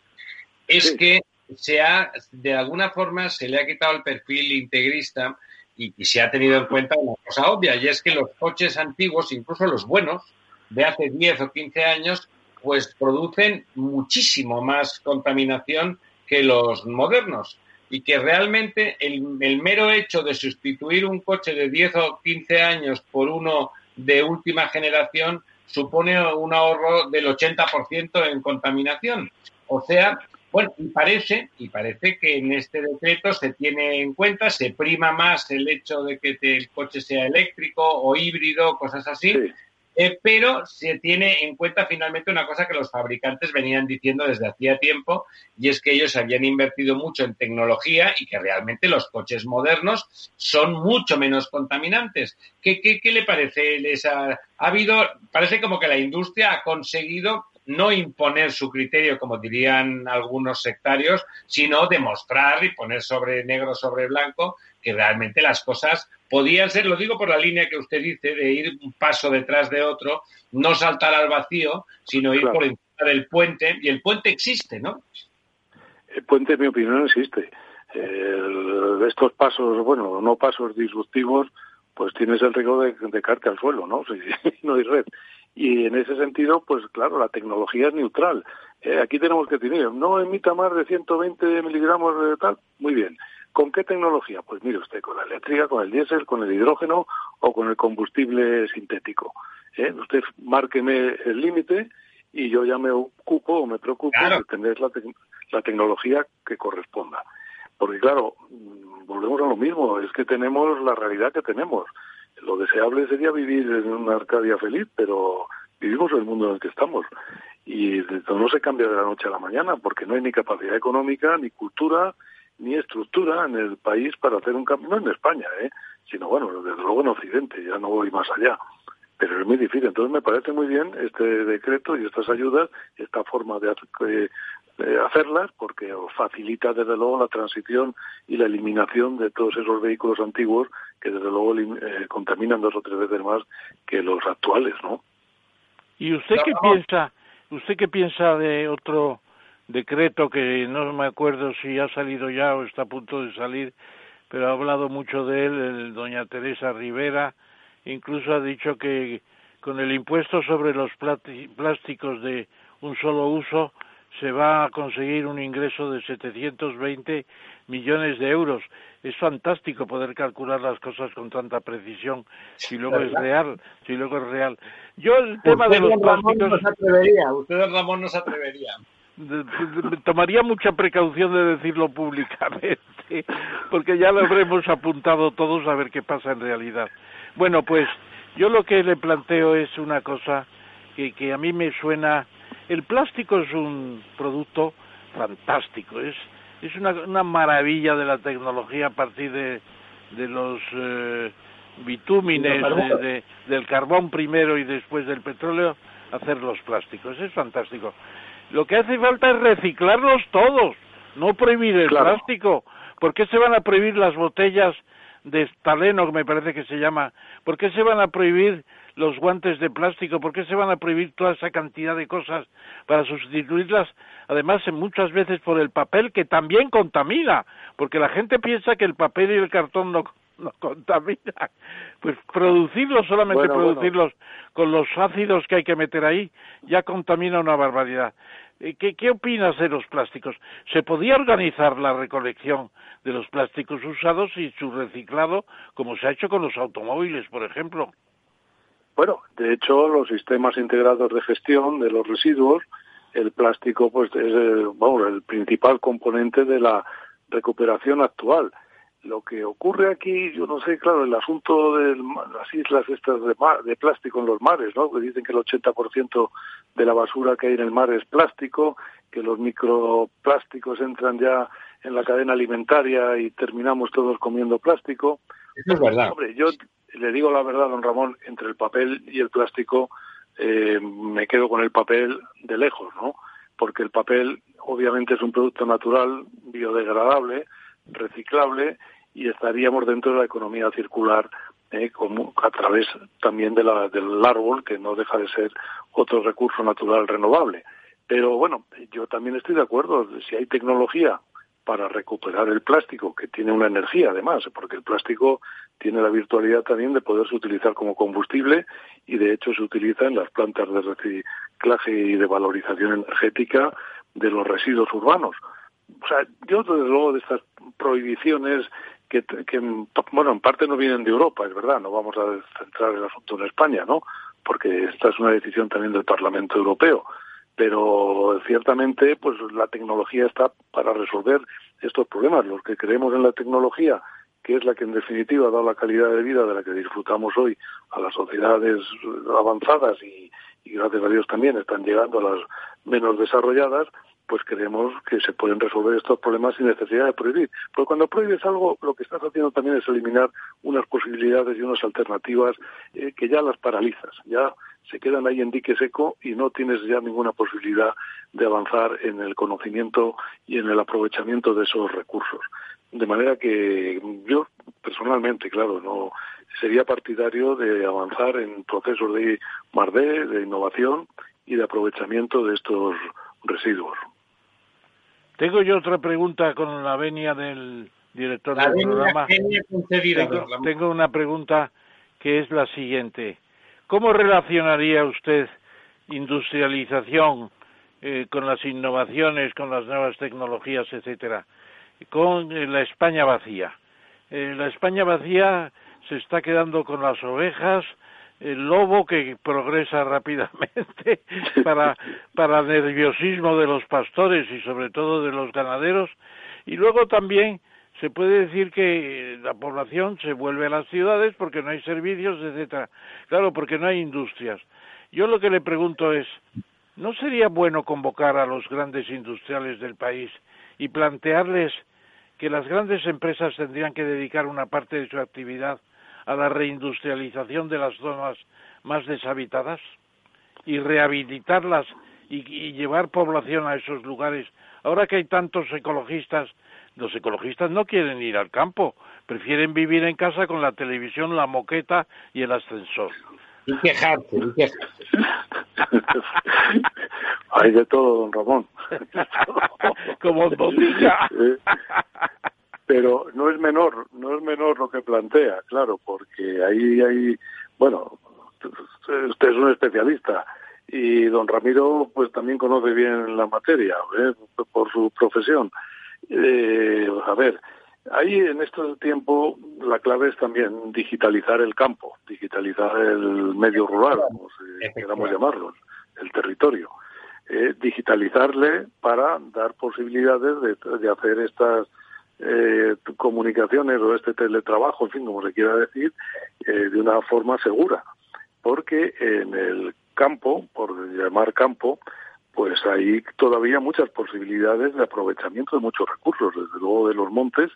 es que se ha, de alguna forma, se le ha quitado el perfil integrista y, se ha tenido en cuenta una cosa obvia, y es que los coches antiguos, incluso los buenos, de hace 10 o 15 años, pues producen muchísimo más contaminación que los modernos y que realmente el, mero hecho de sustituir un coche de 10 o 15 años por uno de última generación supone un ahorro del 80% en contaminación. O sea, bueno, y parece, y parece que en este decreto se tiene en cuenta, se prima más el hecho de que el coche sea eléctrico o híbrido, cosas así, eh, pero se tiene en cuenta finalmente una cosa que los fabricantes venían diciendo desde hacía tiempo, y es que ellos habían invertido mucho en tecnología y que realmente los coches modernos son mucho menos contaminantes. ¿Qué, qué, qué le parece? Les ha, ha habido, parece como que la industria ha conseguido no imponer su criterio, como dirían algunos sectarios, sino demostrar y poner sobre negro sobre blanco que realmente las cosas podían ser, lo digo por la línea que usted dice, de ir un paso detrás de otro, no saltar al vacío, sino ir por encima del puente, y el puente existe, ¿no? El puente, en mi opinión, existe. estos pasos, bueno, no pasos disruptivos, pues tienes el riesgo de, de caerte al suelo, ¿no? Si no hay red. Y en ese sentido, pues claro, la tecnología es neutral. Eh, aquí tenemos que tener, no emita más de 120 miligramos de tal, muy bien. ¿Con qué tecnología? Pues mire usted, con la eléctrica, con el diésel, con el hidrógeno o con el combustible sintético. ¿Eh? Usted márqueme el límite y yo ya me ocupo o me preocupo de tener la, la tecnología que corresponda. Porque claro, mm, volvemos a lo mismo, es que tenemos la realidad que tenemos lo deseable sería vivir en una Arcadia feliz, pero vivimos en el mundo en el que estamos. Y no se cambia de la noche a la mañana, porque no hay ni capacidad económica, ni cultura, ni estructura en el país para hacer un cambio, no en España, ¿eh? sino bueno, desde luego en Occidente, ya no voy más allá. Pero es muy difícil. Entonces me parece muy bien este decreto y estas ayudas, esta forma de, eh, hacerlas porque facilita desde luego la transición y la eliminación de todos esos vehículos antiguos que desde luego eh, contaminan dos o tres veces más que los actuales, ¿no? ¿Y usted qué piensa? ¿Usted qué piensa de otro decreto que no me acuerdo si ha salido ya o está a punto de salir, pero ha hablado mucho de él, el doña Teresa Rivera, incluso ha dicho que con el impuesto sobre los plásticos de un solo uso se va a conseguir un ingreso de 720 millones de euros. Es fantástico poder calcular las cosas con tanta precisión si luego es real, si luego es real. Yo el tema de los plásticos... No se atrevería, usted Ramón no se atrevería. Tomaría mucha precaución de decirlo públicamente, porque ya lo habremos apuntado todos a ver qué pasa en realidad. Bueno, pues yo lo que le planteo es una cosa que, que a mí me suena el plástico es un producto fantástico, es, es una, una maravilla de la tecnología a partir de, de los eh, bitúmines, de, del carbón primero y después del petróleo, hacer los plásticos. Es fantástico. Lo que hace falta es reciclarlos todos, no prohibir el plástico. ¿Por qué se van a prohibir las botellas de estaleno, que me parece que se llama. ¿Por qué se van a prohibir los guantes de plástico? ¿Por qué se van a prohibir toda esa cantidad de cosas para sustituirlas? Además, muchas veces por el papel que también contamina, porque la gente piensa que el papel y el cartón no, no contamina. Pues producirlos, solamente producirlos con los ácidos que hay que meter ahí, ya contamina una barbaridad. Eh, ¿Qué, ¿Qué opinas de los plásticos? ¿Se podía organizar la recolección de los plásticos usados y su reciclado como se ha hecho con los automóviles, por ejemplo? Bueno, de hecho, los sistemas integrados de gestión de los residuos, el plástico pues es bueno, el principal componente de la recuperación actual. Lo que ocurre aquí, yo no sé, claro, el asunto de las islas estas de, de plástico en los mares, ¿no? Que dicen que el 80% de la basura que hay en el mar es plástico, que los microplásticos entran ya en la cadena alimentaria y terminamos todos comiendo plástico. Eso es verdad. Hombre, yo le digo la verdad, don Ramón, entre el papel y el plástico eh, me quedo con el papel de lejos, ¿no? Porque el papel obviamente es un producto natural, biodegradable, reciclable y estaríamos dentro de la economía circular eh, como a través también de la, del árbol, que no deja de ser otro recurso natural renovable. Pero bueno, yo también estoy de acuerdo, si hay tecnología para recuperar el plástico, que tiene una energía además, porque el plástico tiene la virtualidad también de poderse utilizar como combustible y de hecho se utiliza en las plantas de reciclaje y de valorización energética de los residuos urbanos. O sea, yo desde luego de estas prohibiciones que, bueno, en parte no vienen de Europa, es verdad, no vamos a centrar el asunto en España, ¿no? Porque esta es una decisión también del Parlamento Europeo. Pero ciertamente, pues la tecnología está para resolver estos problemas. Los que creemos en la tecnología, que es la que en definitiva ha dado la calidad de vida de la que disfrutamos hoy a las sociedades avanzadas y, y gracias a Dios también están llegando a las menos desarrolladas, pues creemos que se pueden resolver estos problemas sin necesidad de prohibir. Porque cuando prohíbes algo, lo que estás haciendo también es eliminar unas posibilidades y unas alternativas eh, que ya las paralizas, ya se quedan ahí en dique seco y no tienes ya ninguna posibilidad de avanzar en el conocimiento y en el aprovechamiento de esos recursos. De manera que yo personalmente, claro, no sería partidario de avanzar en procesos de MARDE, de innovación y de aprovechamiento de estos residuos. Tengo yo otra pregunta con la venia del director del programa. tengo, una pregunta que es la siguiente. ¿Cómo relacionaría usted industrialización eh, con las innovaciones, con las nuevas tecnologías, etcétera, con eh, la España vacía? Eh, la España vacía se está quedando con las ovejas, el lobo que progresa rápidamente para, para nerviosismo de los pastores y sobre todo de los ganaderos y luego también se puede decir que la población se vuelve a las ciudades porque no hay servicios, etcétera. Claro, porque no hay industrias. Yo lo que le pregunto es, ¿no sería bueno convocar a los grandes industriales del país y plantearles que las grandes empresas tendrían que dedicar una parte de su actividad a la reindustrialización de las zonas más deshabitadas y rehabilitarlas y, llevar población a esos lugares. Ahora que hay tantos ecologistas, los ecologistas no quieren ir al campo, prefieren vivir en casa con la televisión, la moqueta y el ascensor. Y quejarse, y Hay de todo, don Ramón. Como don pero no es menor, no es menor lo que plantea, claro, porque ahí hay, bueno, usted es un especialista y don Ramiro pues también conoce bien la materia ¿eh? por su profesión. Eh, a ver, ahí en este tiempo la clave es también digitalizar el campo, digitalizar el medio rural, como queramos llamarlo, el territorio. Eh, digitalizarle para dar posibilidades de, de hacer estas eh, comunicaciones o este teletrabajo, en fin, como se quiera decir, eh, de una forma segura. Porque en el campo, por llamar campo, pues hay todavía muchas posibilidades de aprovechamiento de muchos recursos, desde luego de los montes,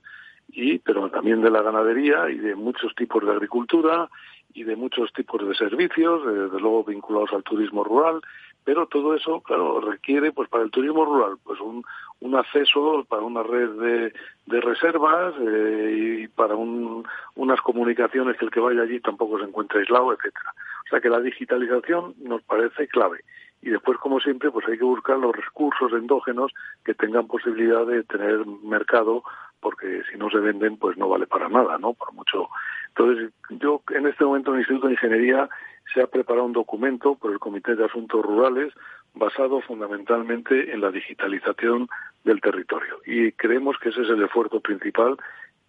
y pero también de la ganadería y de muchos tipos de agricultura y de muchos tipos de servicios, desde luego vinculados al turismo rural, pero todo eso, claro, requiere, pues para el turismo rural, pues un, un acceso para una red de, de reservas eh, y para un, unas comunicaciones que el que vaya allí tampoco se encuentre aislado, etcétera. O sea que la digitalización nos parece clave. Y después, como siempre, pues hay que buscar los recursos endógenos que tengan posibilidad de tener mercado, porque si no se venden, pues no vale para nada, ¿no? Por mucho. Entonces, yo en este momento en el Instituto de Ingeniería se ha preparado un documento por el Comité de Asuntos Rurales basado fundamentalmente en la digitalización del territorio. Y creemos que ese es el esfuerzo principal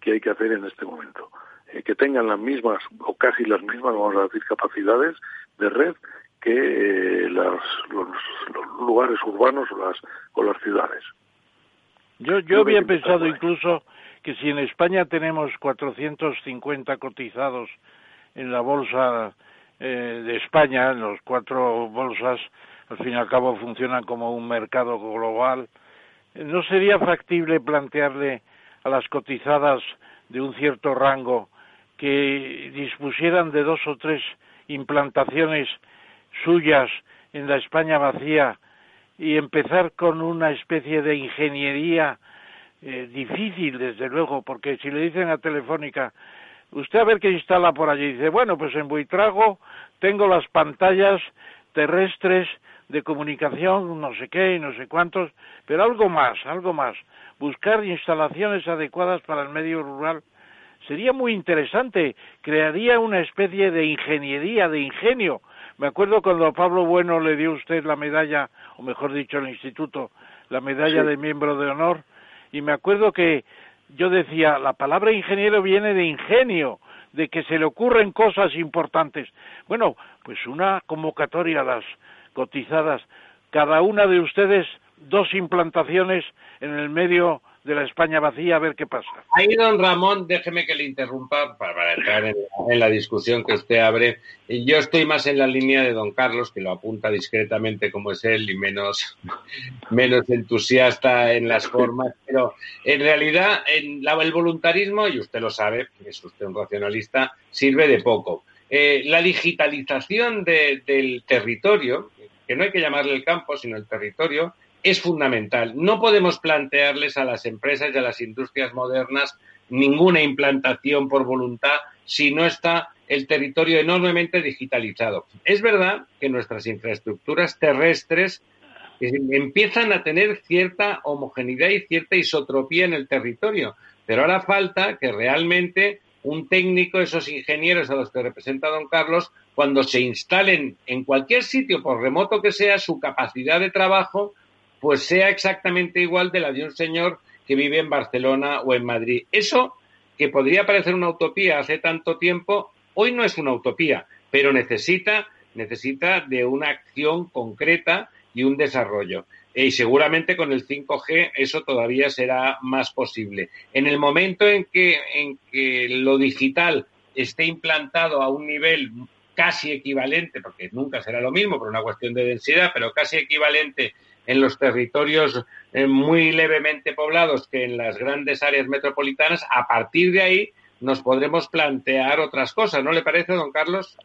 que hay que hacer en este momento. Eh, que tengan las mismas, o casi las mismas, vamos a decir, capacidades de red que eh, los, lugares urbanos o las, o las ciudades. Yo, yo había pensado incluso que si en España tenemos 450 cotizados en la bolsa eh, de España, los cuatro bolsas, al fin y al cabo funcionan como un mercado global, ¿no sería factible plantearle a las cotizadas de un cierto rango que dispusieran de dos o tres implantaciones suyas en la España vacía y empezar con una especie de ingeniería eh, difícil, desde luego, porque si le dicen a Telefónica, usted a ver qué instala por allí, dice, bueno, pues en Buitrago tengo las pantallas terrestres de comunicación, no sé qué y no sé cuántos, pero algo más, algo más. Buscar instalaciones adecuadas para el medio rural sería muy interesante, crearía una especie de ingeniería, de ingenio. Me acuerdo cuando a Pablo Bueno le dio usted la medalla, o mejor dicho, el instituto, la medalla de miembro de honor, y me acuerdo que yo decía, la palabra ingeniero viene de ingenio, de que se le ocurren cosas importantes. Bueno, pues una convocatoria a las cotizadas, cada una de ustedes dos implantaciones en el medio de la España vacía a ver qué pasa. Ahí, don Ramón, déjeme que le interrumpa para, entrar en, la discusión que usted abre. Yo estoy más en la línea de don Carlos, que lo apunta discretamente como es él y menos, menos entusiasta en las formas, pero en realidad en el voluntarismo, y usted lo sabe, es usted un racionalista, sirve de poco. Eh, la digitalización del territorio, que no hay que llamarle el campo, sino el territorio, es fundamental. No podemos plantearles a las empresas y a las industrias modernas ninguna implantación por voluntad si no está el territorio enormemente digitalizado. Es verdad que nuestras infraestructuras terrestres eh, empiezan a tener cierta homogeneidad y cierta isotropía en el territorio, pero ahora falta que realmente un técnico, esos ingenieros a los que representa don Carlos, cuando se instalen en cualquier sitio, por remoto que sea, su capacidad de trabajo pues sea exactamente igual de la de un señor que vive en Barcelona o en Madrid. Eso, que podría parecer una utopía hace tanto tiempo, hoy no es una utopía, pero necesita, necesita de una acción concreta y un desarrollo. Y seguramente con el 5G eso todavía será más posible. En el momento en que, en que lo digital esté implantado a un nivel casi equivalente, porque nunca será lo mismo por una cuestión de densidad, pero casi equivalente en los territorios eh, muy levemente poblados que en las grandes áreas metropolitanas, a partir de ahí nos podremos plantear otras cosas, ¿no le parece, don Carlos?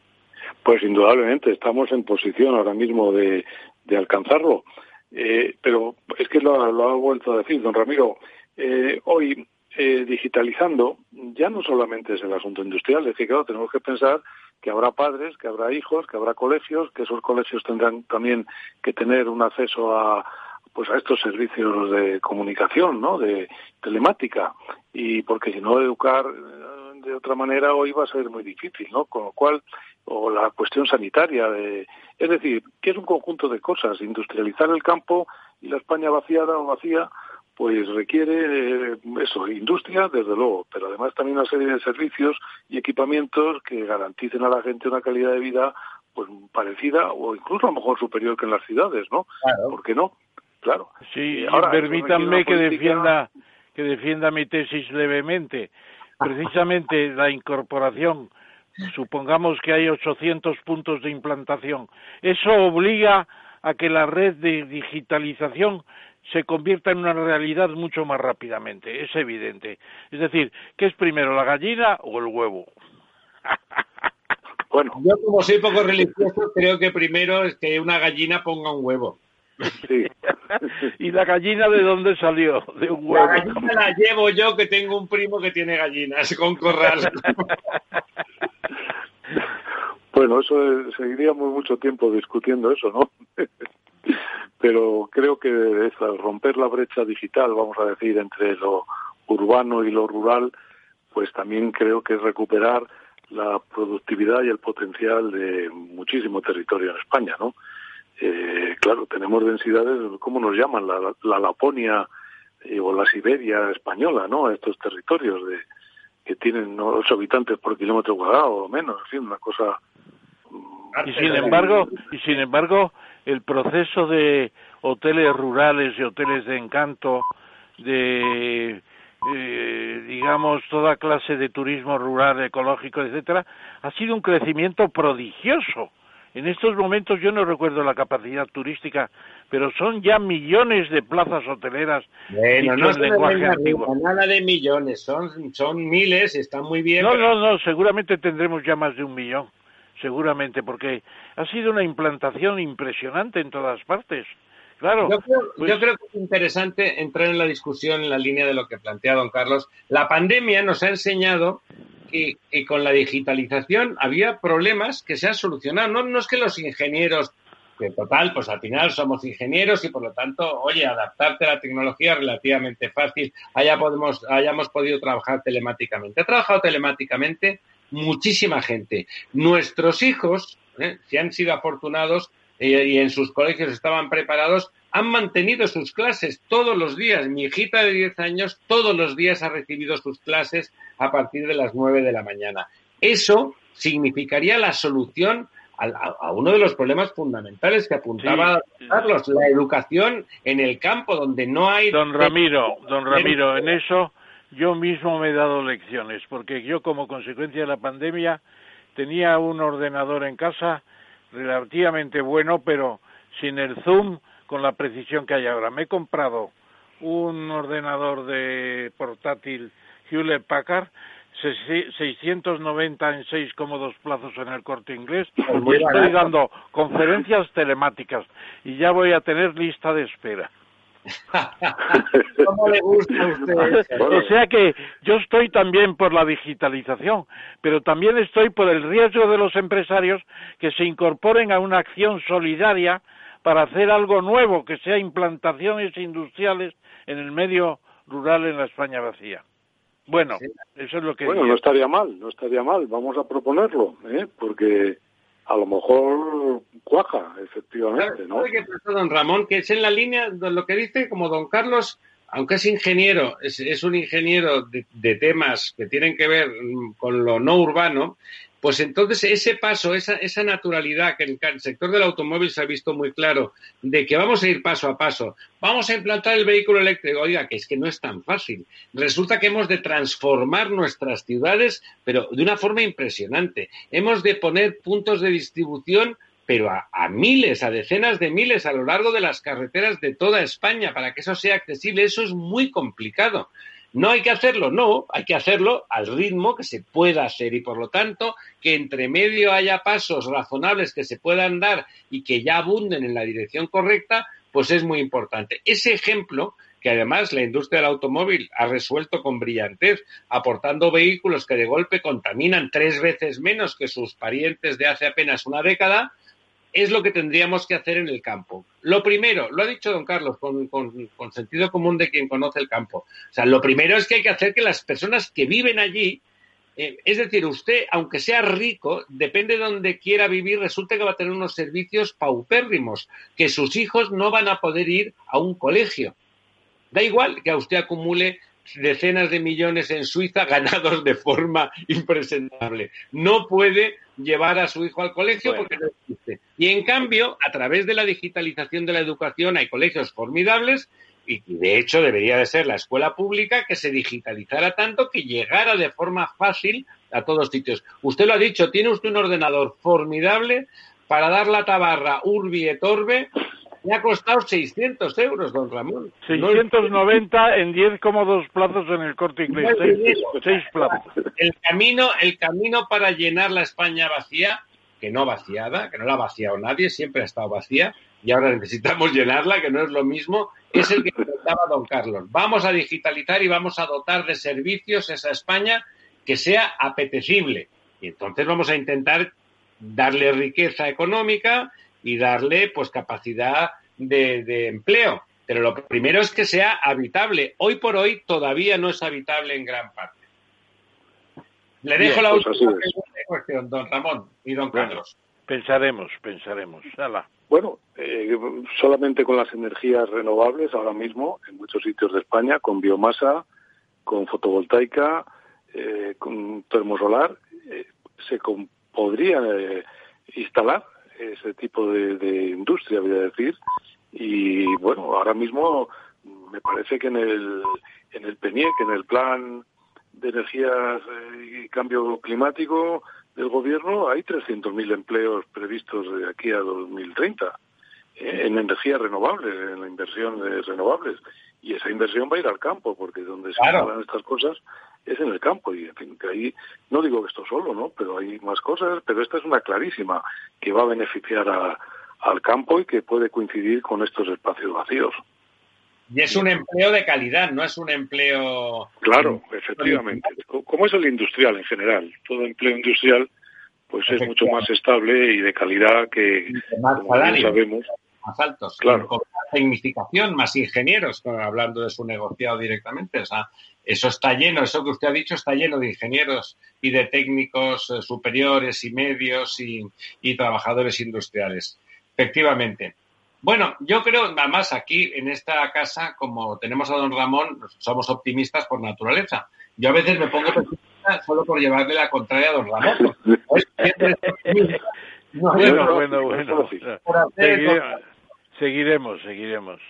Pues indudablemente, estamos en posición ahora mismo de, alcanzarlo. Eh, pero es que lo, ha vuelto a decir, don Ramiro. Eh, hoy, digitalizando, ya no solamente es el asunto industrial, es que claro, tenemos que pensar que habrá padres, que habrá hijos, que habrá colegios, que esos colegios tendrán también que tener un acceso a pues a estos servicios de comunicación, ¿no? De telemática y porque si no educar eh, de otra manera hoy va a ser muy difícil, ¿no? Con lo cual o la cuestión sanitaria de es decir, que es un conjunto de cosas, industrializar el campo y la España vaciada o vacía pues requiere eh, eso, industria, desde luego, pero además también una serie de servicios y equipamientos que garanticen a la gente una calidad de vida pues parecida o incluso a lo mejor superior que en las ciudades, ¿no? Claro. ¿Por qué no? Claro. Sí, Ahora, permítanme que defienda que defienda mi tesis levemente. Precisamente la incorporación, supongamos que hay 800 puntos de implantación, eso obliga a que la red de digitalización se convierta en una realidad mucho más rápidamente, es evidente. Es decir, ¿qué es primero, la gallina o el huevo? Bueno. Yo como soy poco religioso, creo que primero es que una gallina ponga un huevo. Sí. ¿Y la gallina de dónde salió? De un huevo. La gallina la llevo yo, que tengo un primo que tiene gallinas con corral. bueno, eso seguiríamos mucho tiempo discutiendo eso, ¿no? Pero creo que es romper la brecha digital, vamos a decir, entre lo urbano y lo rural, pues también creo que es recuperar la productividad y el potencial de muchísimo territorio en España, ¿no? Eh, claro, tenemos densidades, ¿cómo nos llaman? La, Laponia eh, o la Siberia española, ¿no? Estos territorios de que tienen ocho habitantes por kilómetro cuadrado o menos, en fin, una cosa. Y sin embargo, y sin embargo, el proceso de hoteles rurales y hoteles de encanto, de eh, digamos toda clase de turismo rural, ecológico, etcétera, ha sido un crecimiento prodigioso en estos momentos yo no recuerdo la capacidad turística, pero son ya millones de plazas hoteleras. Bueno, no lenguaje antiguo. nada de millones, son, son miles, están muy bien. No, no, no, seguramente tendremos ya más de un millón, seguramente, porque ha sido una implantación impresionante en todas partes. Claro. Yo creo, yo pues creo, que es interesante entrar en la discusión en la línea de lo que plantea don Carlos. La pandemia nos ha enseñado que, con la digitalización había problemas que se han solucionado. No, no es que los ingenieros, que total, pues al final somos ingenieros y por lo tanto, oye, adaptarte a la tecnología es relativamente fácil, haya podemos, hayamos podido trabajar telemáticamente. Ha trabajado telemáticamente muchísima gente. Nuestros hijos, ¿eh? si han sido afortunados eh, y en sus colegios estaban preparados, han mantenido sus clases todos los días. Mi hijita de 10 años todos los días ha recibido sus clases a partir de las 9 de la mañana. Eso significaría la solución a, uno de los problemas fundamentales que apuntaba Carlos, la educación en el campo donde no hay... Don Ramiro, don Ramiro, en eso yo mismo me he dado lecciones, porque yo como consecuencia de la pandemia tenía un ordenador en casa relativamente bueno, pero sin el Zoom con la precisión que hay ahora. Me he comprado un ordenador de portátil Hewlett Packard 690 en seis cómodos plazos en el corte inglés y estoy dando conferencias telemáticas y ya voy a tener lista de espera. ¿Cómo le gusta a usted? O sea que yo estoy también por la digitalización, pero también estoy por el riesgo de los empresarios que se incorporen a una acción solidaria para hacer algo nuevo, que sea implantaciones industriales en el medio rural en la España vacía. Bueno, eso es lo que. Bueno, no estaría mal, no estaría mal. Vamos a proponerlo, ¿eh? porque a lo mejor cuaja, efectivamente, ¿no? don Ramón? Que es en la línea de lo que dice, como don Carlos, aunque es ingeniero, es, un ingeniero de, temas que tienen que ver con lo no urbano, pues entonces ese paso, esa, naturalidad que en el sector del automóvil se ha visto muy claro, de que vamos a ir paso a paso, vamos a implantar el vehículo eléctrico, oiga, que es que no es tan fácil. Resulta que hemos de transformar nuestras ciudades, pero de una forma impresionante. Hemos de poner puntos de distribución pero a, miles, a decenas de miles a lo largo de las carreteras de toda España para que eso sea accesible. Eso es muy complicado. No hay que hacerlo, no, hay que hacerlo al ritmo que se pueda hacer y por lo tanto que entre medio haya pasos razonables que se puedan dar y que ya abunden en la dirección correcta, pues es muy importante. Ese ejemplo que además la industria del automóvil ha resuelto con brillantez, aportando vehículos que de golpe contaminan tres veces menos que sus parientes de hace apenas una década, es lo que tendríamos que hacer en el campo. Lo primero, lo ha dicho don Carlos con, sentido común de quien conoce el campo. O sea, lo primero es que hay que hacer que las personas que viven allí, eh, es decir, usted, aunque sea rico, depende de donde quiera vivir, resulta que va a tener unos servicios paupérrimos, que sus hijos no van a poder ir a un colegio. Da igual que a usted acumule decenas de millones en Suiza ganados de forma impresentable. No puede llevar a su hijo al colegio porque no existe. Y en cambio, a través de la digitalización de la educación hay colegios formidables y de hecho debería de ser la escuela pública que se digitalizara tanto que llegara de forma fácil a todos sitios. Usted lo ha dicho, tiene usted un ordenador formidable para dar la tabarra urbi et orbe me ha costado 600 euros, don Ramón. 690 en 10,2 plazos en el corte inglés. Seis, plazos. El camino, el camino para llenar la España vacía, que no vaciada, que no la ha vaciado nadie, siempre ha estado vacía, y ahora necesitamos llenarla, que no es lo mismo, es el que comentaba don Carlos. Vamos a digitalizar y vamos a dotar de servicios esa España que sea apetecible. Y entonces vamos a intentar darle riqueza económica y darle pues capacidad de, empleo. Pero lo primero es que sea habitable. Hoy por hoy todavía no es habitable en gran parte. Le dejo la pues última cuestión, don Ramón y don Carlos. Pensaremos, pensaremos. Bueno, eh, solamente con las energías renovables ahora mismo en muchos sitios de España, con biomasa, con fotovoltaica, eh, con termosolar, eh, se podría instalar ese tipo de, industria, voy a decir. Y bueno, ahora mismo me parece que en el, en el PENIEC, en el Plan de Energías y Cambio Climático del Gobierno, hay 300.000 empleos previstos de aquí a 2030 eh, en energías renovables, en la inversión de renovables. Y esa inversión va a ir al campo, porque donde se hablan estas cosas es en el campo y en fin que ahí no digo que esto solo no pero hay más cosas pero esta es una clarísima que va a beneficiar al campo y que puede coincidir con estos espacios vacíos. Y es un empleo de calidad no es un empleo claro efectivamente. Como es el industrial en general todo empleo industrial pues es mucho más estable y de calidad que más sabemos más altos claro con más tecnificación más ingenieros hablando de su negociado directamente o sea eso está lleno, eso que usted ha dicho está lleno de ingenieros y de técnicos eh, superiores y medios y, trabajadores industriales. Efectivamente. Bueno, yo creo, además, aquí en esta casa, como tenemos a don Ramón, somos optimistas por naturaleza. Yo a veces me pongo pesimista solo por llevarle la contraria a don Ramón. bueno, bueno, bueno. Seguiremos, seguiremos.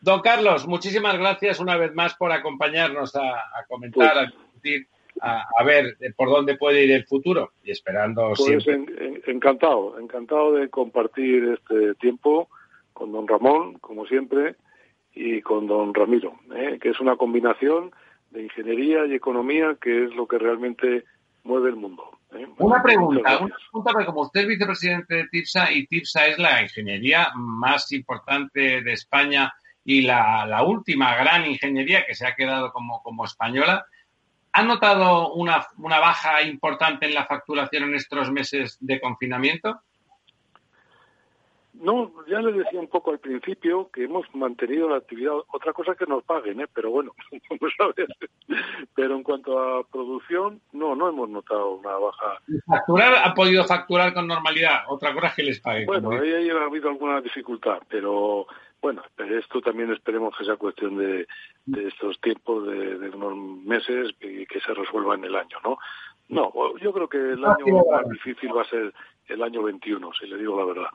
Don Carlos, muchísimas gracias una vez más por acompañarnos a, comentar, a discutir, a, ver por dónde puede ir el futuro y esperando pues siempre. encantado, encantado de compartir este tiempo con don Ramón, como siempre, y con don Ramiro, ¿eh? que es una combinación de ingeniería y economía que es lo que realmente mueve el mundo. ¿eh? Una pregunta, una pregunta, porque como usted es vicepresidente de TIPSA y TIPSA es la ingeniería más importante de España y la, última gran ingeniería que se ha quedado como, como española, ¿ha notado una, una baja importante en la facturación en estos meses de confinamiento? No, ya le decía un poco al principio que hemos mantenido la actividad. Otra cosa que nos paguen, ¿eh? pero bueno, Pero en cuanto a producción, no, no hemos notado una baja. ¿Facturar ha podido facturar con normalidad? Otra cosa es que les paguen. Bueno, ahí ha habido alguna dificultad, pero bueno, esto también esperemos que sea cuestión de, estos tiempos, de, unos meses y que se resuelva en el año, ¿no? No, yo creo que el año más difícil va a ser el año 21, si le digo la verdad.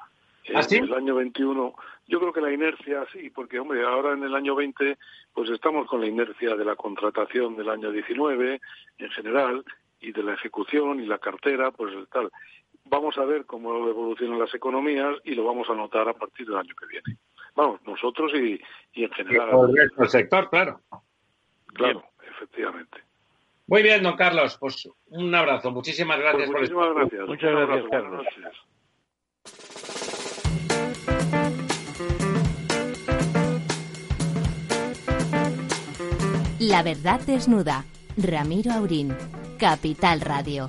¿Ah, en el año 21, yo creo que la inercia sí, porque hombre, ahora en el año 20 pues estamos con la inercia de la contratación del año 19 en general y de la ejecución y la cartera, pues tal. Vamos a ver cómo evolucionan las economías y lo vamos a notar a partir del año que viene. Vamos, nosotros y, en general. el sector, claro. Claro, efectivamente. Muy bien, don Carlos. Pues un abrazo. Muchísimas pues gracias muchísimas por gracias. Muchas gracias, Carlos. La verdad desnuda. Ramiro Aurín. Capital Radio.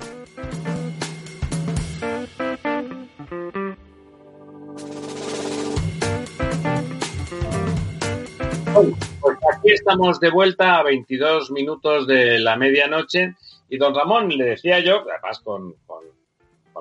Pues aquí estamos de vuelta a 22 minutos de la medianoche y don Ramón le decía yo, además con,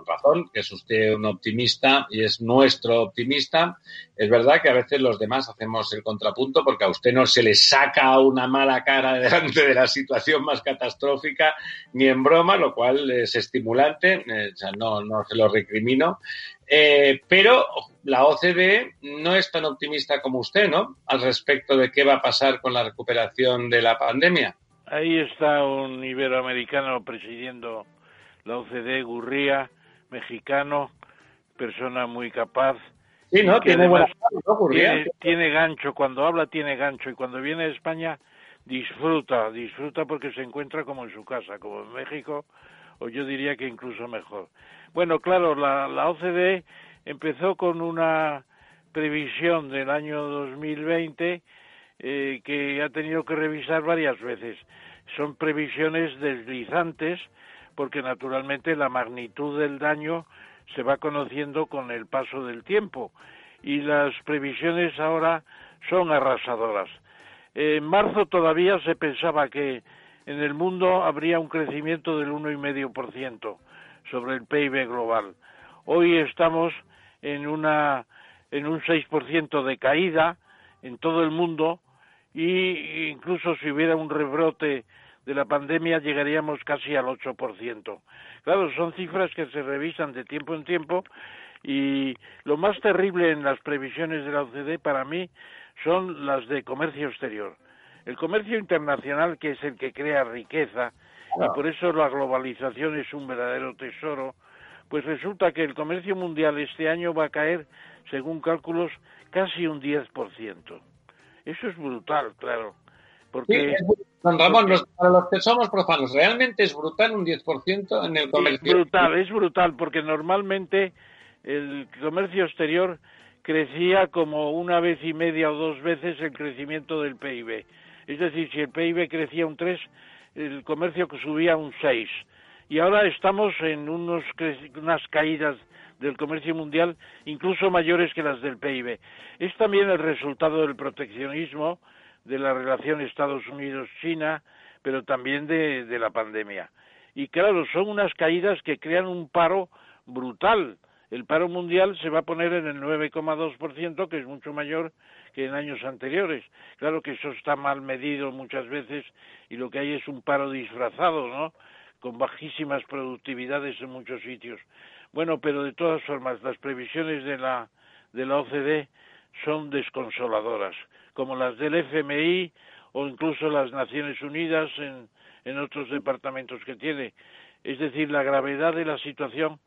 razón, que es usted un optimista y es nuestro optimista, es verdad que a veces los demás hacemos el contrapunto porque a usted no se le saca una mala cara delante de la situación más catastrófica ni en broma, lo cual es estimulante, eh, no, no se lo recrimino, eh, pero la OCDE no es tan optimista como usted, ¿no? Al respecto de qué va a pasar con la recuperación de la pandemia. Ahí está un iberoamericano presidiendo la OCDE, Gurría, mexicano, persona muy capaz Sí, ¿no? Tiene, tiene, gancho, cuando habla tiene gancho y cuando viene a España disfruta, disfruta porque se encuentra como en su casa, como en México, o yo diría que incluso mejor. Bueno, claro, la, la OCDE empezó con una previsión del año 2020 eh, que ha tenido que revisar varias veces. Son previsiones deslizantes porque naturalmente la magnitud del daño se va conociendo con el paso del tiempo y las previsiones ahora son arrasadoras. En marzo todavía se pensaba que en el mundo habría un crecimiento del 1,5% sobre el PIB global. Hoy estamos en una en un 6% de caída en todo el mundo y incluso si hubiera un rebrote de la pandemia llegaríamos casi al 8%. Claro, son cifras que se revisan de tiempo en tiempo y lo más terrible en las previsiones de la OCDE para mí son las de comercio exterior. El comercio internacional, que es el que crea riqueza, y por eso la globalización es un verdadero tesoro, pues resulta que el comercio mundial este año va a caer, según cálculos, casi un 10%. Eso es brutal, claro. Porque, don Ramón, para los que somos profanos, ¿realmente es brutal un 10% en el comercio? Es brutal, es brutal, porque normalmente el comercio exterior crecía como una vez y media o dos veces el crecimiento del PIB. Es decir, si el PIB crecía un 3, el comercio subía un 6. Y ahora estamos en unos, unas caídas del comercio mundial incluso mayores que las del PIB. Es también el resultado del proteccionismo, de la relación Estados Unidos-China, pero también de, la pandemia. Y claro, son unas caídas que crean un paro brutal. El paro mundial se va a poner en el 9,2%, que es mucho mayor que en años anteriores. Claro que eso está mal medido muchas veces y lo que hay es un paro disfrazado, ¿no? Con bajísimas productividades en muchos sitios. Bueno, pero de todas formas, las previsiones de la, de la OCDE son desconsoladoras, como las del FMI o incluso las Naciones Unidas en, otros departamentos que tiene. Es decir, la gravedad de la situación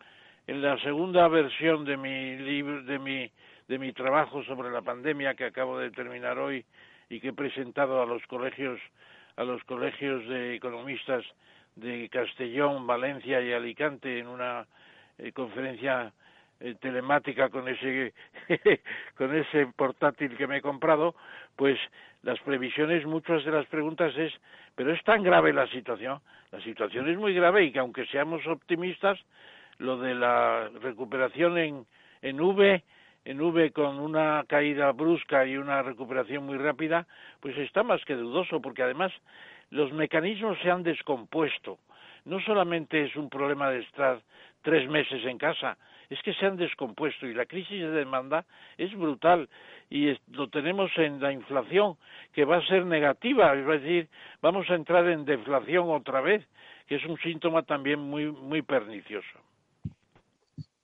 en la segunda versión de mi libro, de mi de mi trabajo sobre la pandemia que acabo de terminar hoy y que he presentado a los colegios a los colegios de economistas de Castellón, Valencia y Alicante en una eh, conferencia eh, telemática con ese con ese portátil que me he comprado, pues las previsiones, muchas de las preguntas es, pero es tan grave la situación, la situación es muy grave y que aunque seamos optimistas, lo de la recuperación en en V en V con una caída brusca y una recuperación muy rápida, pues está más que dudoso, porque además los mecanismos se han descompuesto. No solamente es un problema de estar tres meses en casa, es que se han descompuesto y la crisis de demanda es brutal y lo tenemos en la inflación que va a ser negativa, es decir, vamos a entrar en deflación otra vez, que es un síntoma también muy muy pernicioso.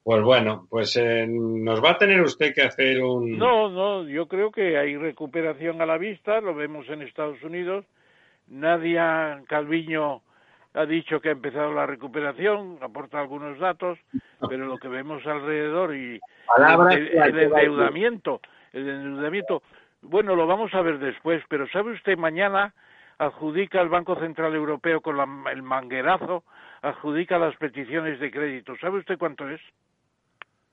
Pues bueno, pues eh, nos va a tener usted que hacer un... No, no, yo creo que hay recuperación a la vista, lo vemos en Estados Unidos. Nadia Calviño ha dicho que ha empezado la recuperación, aporta algunos datos, pero lo que vemos alrededor y el, endeudamiento, el endeudamiento, bueno, lo vamos a ver después, pero ¿sabe usted mañana adjudica el Banco Central Europeo con el manguerazo, adjudica las peticiones de crédito. ¿Sabe usted cuánto es?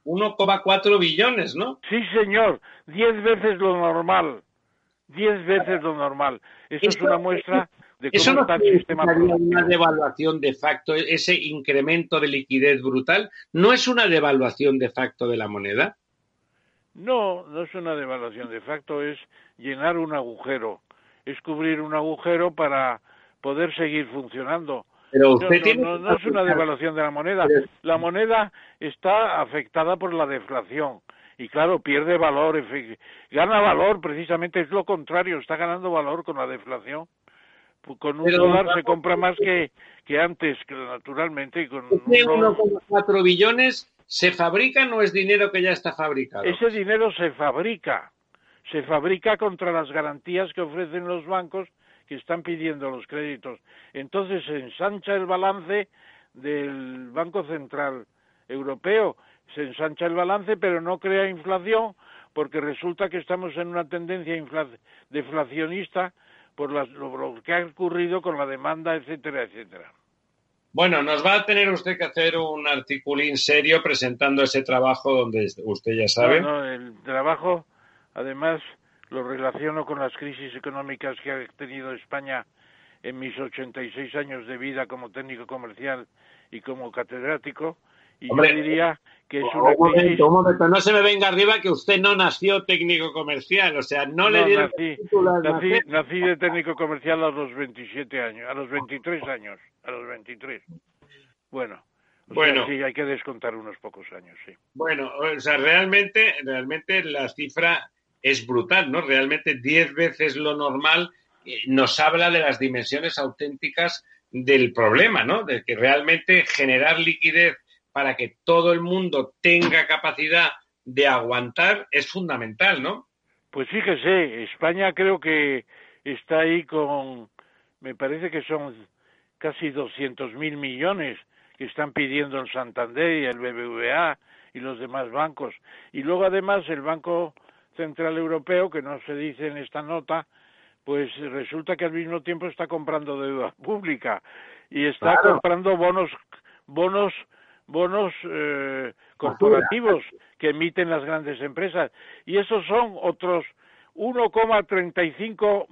1,4 billones, ¿no? Sí, señor, diez veces lo normal, diez veces lo normal. Eso, es una muestra de cómo ¿eso está el sistema una devaluación de facto, ese incremento de liquidez brutal, ¿no es una devaluación de facto de la moneda? No, no es una devaluación de facto, es llenar un agujero, es cubrir un agujero para poder seguir funcionando. Pero usted no, no, es una devaluación de la moneda. La moneda está afectada por la deflación y claro, pierde valor, gana valor, precisamente es lo contrario, está ganando valor con la deflación. Con un dólar se compra más que, que antes, naturalmente. Y con 1,4 billones se fabrica no es dinero que ya está fabricado. Ese dinero se fabrica, se fabrica contra las garantías que ofrecen los bancos que están pidiendo los créditos. Entonces se ensancha el balance del Banco Central Europeo, se ensancha el balance, pero no crea inflación porque resulta que estamos en una tendencia deflacionista por lo, que ha ocurrido con la demanda, etcétera, etcétera. Bueno, nos va a tener usted que hacer un articulín serio presentando ese trabajo donde usted ya sabe. No, el trabajo, además, lo relaciono con las crisis económicas que ha tenido España en mis 86 años de vida como técnico comercial y como catedrático. Y yo diría que es una un momento, un momento, no se me venga arriba que usted no nació técnico comercial, o sea, no, le dieron nací, nací, de técnico comercial a los 27 años, a los 23 años, a los 23. Bueno, bueno, sí, hay que descontar unos pocos años, sí. Bueno, o sea, realmente, realmente la cifra es brutal, ¿no? Realmente 10 veces lo normal eh, nos habla de las dimensiones auténticas del problema, ¿no? De que realmente generar liquidez para que todo el mundo tenga capacidad de aguantar es fundamental, ¿no? Pues fíjese, España creo que está ahí con, me parece que son casi 200 mil millones que están pidiendo el Santander y el BBVA y los demás bancos. Y luego además el Banco Central Europeo, que no se dice en esta nota, pues resulta que al mismo tiempo está comprando deuda pública y está comprando bonos bonos bonos eh, corporativos que emiten las grandes empresas. Y esos son otros 1,35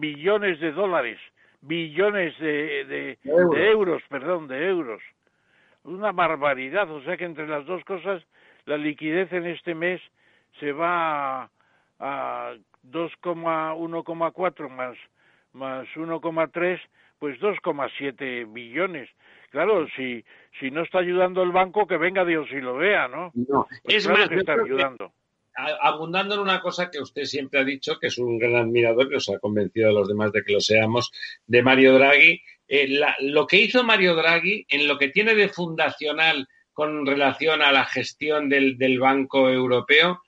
billones de dólares. Billones de, euros. perdón de euros. Una barbaridad. O sea que entre las dos cosas la liquidez en este mes se va a, a 2,1,4 más más 1,3 pues 2,7 billones. Claro, si si no está ayudando el banco, que venga Dios y lo vea, ¿no? No, pues es más, que está ayudando. abundando en una cosa que usted siempre ha dicho, que es un gran admirador, que nos ha convencido a los demás de que lo seamos, de Mario Draghi. Eh, lo que hizo Mario Draghi en lo que tiene de fundacional con relación a la gestión del, del Banco Europeo,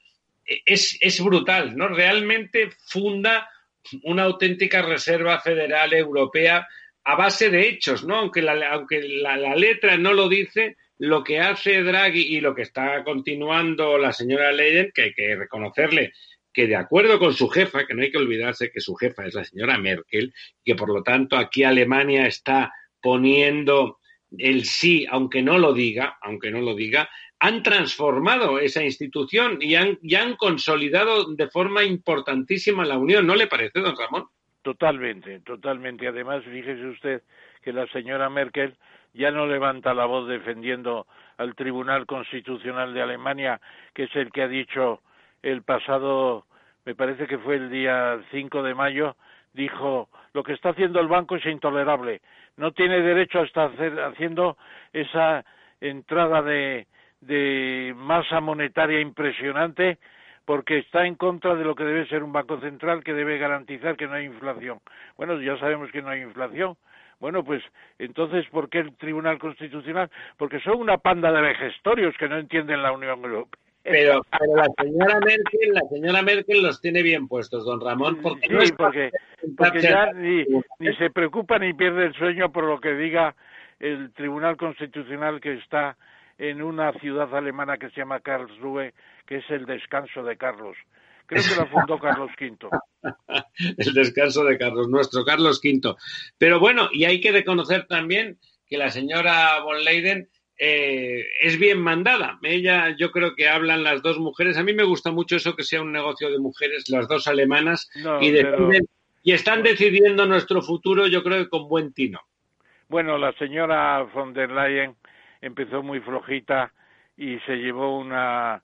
es, es brutal, ¿no? Realmente funda una auténtica reserva federal europea a base de hechos, ¿no? Aunque la, aunque la, letra no lo dice, lo que hace Draghi y lo que está continuando la señora Leyen, que hay que reconocerle que de acuerdo con su jefa, que no hay que olvidarse que su jefa es la señora Merkel, que por lo tanto aquí Alemania está poniendo el sí, aunque no lo diga, aunque no lo diga, han transformado esa institución y han, han consolidado de forma importantísima la unión. ¿No le parece, don Ramón? Totalmente, totalmente. Además, fíjese usted que la señora Merkel ya no levanta la voz defendiendo al Tribunal Constitucional de Alemania, que es el que ha dicho el pasado, me parece que fue el día 5 de mayo, dijo, lo que está haciendo el banco es intolerable. No tiene derecho a estar haciendo esa entrada de, de masa monetaria impresionante porque está en contra de lo que debe ser un banco central que debe garantizar que no hay inflación. Bueno, ya sabemos que no hay inflación. Bueno, pues entonces, ¿por qué el Tribunal Constitucional? Porque son una panda de vejestorios que no entienden la Unión Europea. Pero, pero la señora Merkel, la señora Merkel los tiene bien puestos, don Ramón, porque sí, porque, ya ni, ni se preocupa ni pierde el sueño por lo que diga el Tribunal Constitucional que está en una ciudad alemana que se llama Karlsruhe, que es el descanso de Carlos. Creo que la fundó Carlos V. el descanso de Carlos, nuestro Carlos V. Pero bueno, y hay que reconocer también que la señora von Leyden eh, es bien mandada. Ella, yo creo que hablan las dos mujeres. A mí me gusta mucho eso que sea un negocio de mujeres, las dos alemanas, y, y están decidiendo nuestro futuro, yo creo que con buen tino. Bueno, la señora von der Leyen empezó muy flojita y se llevó una,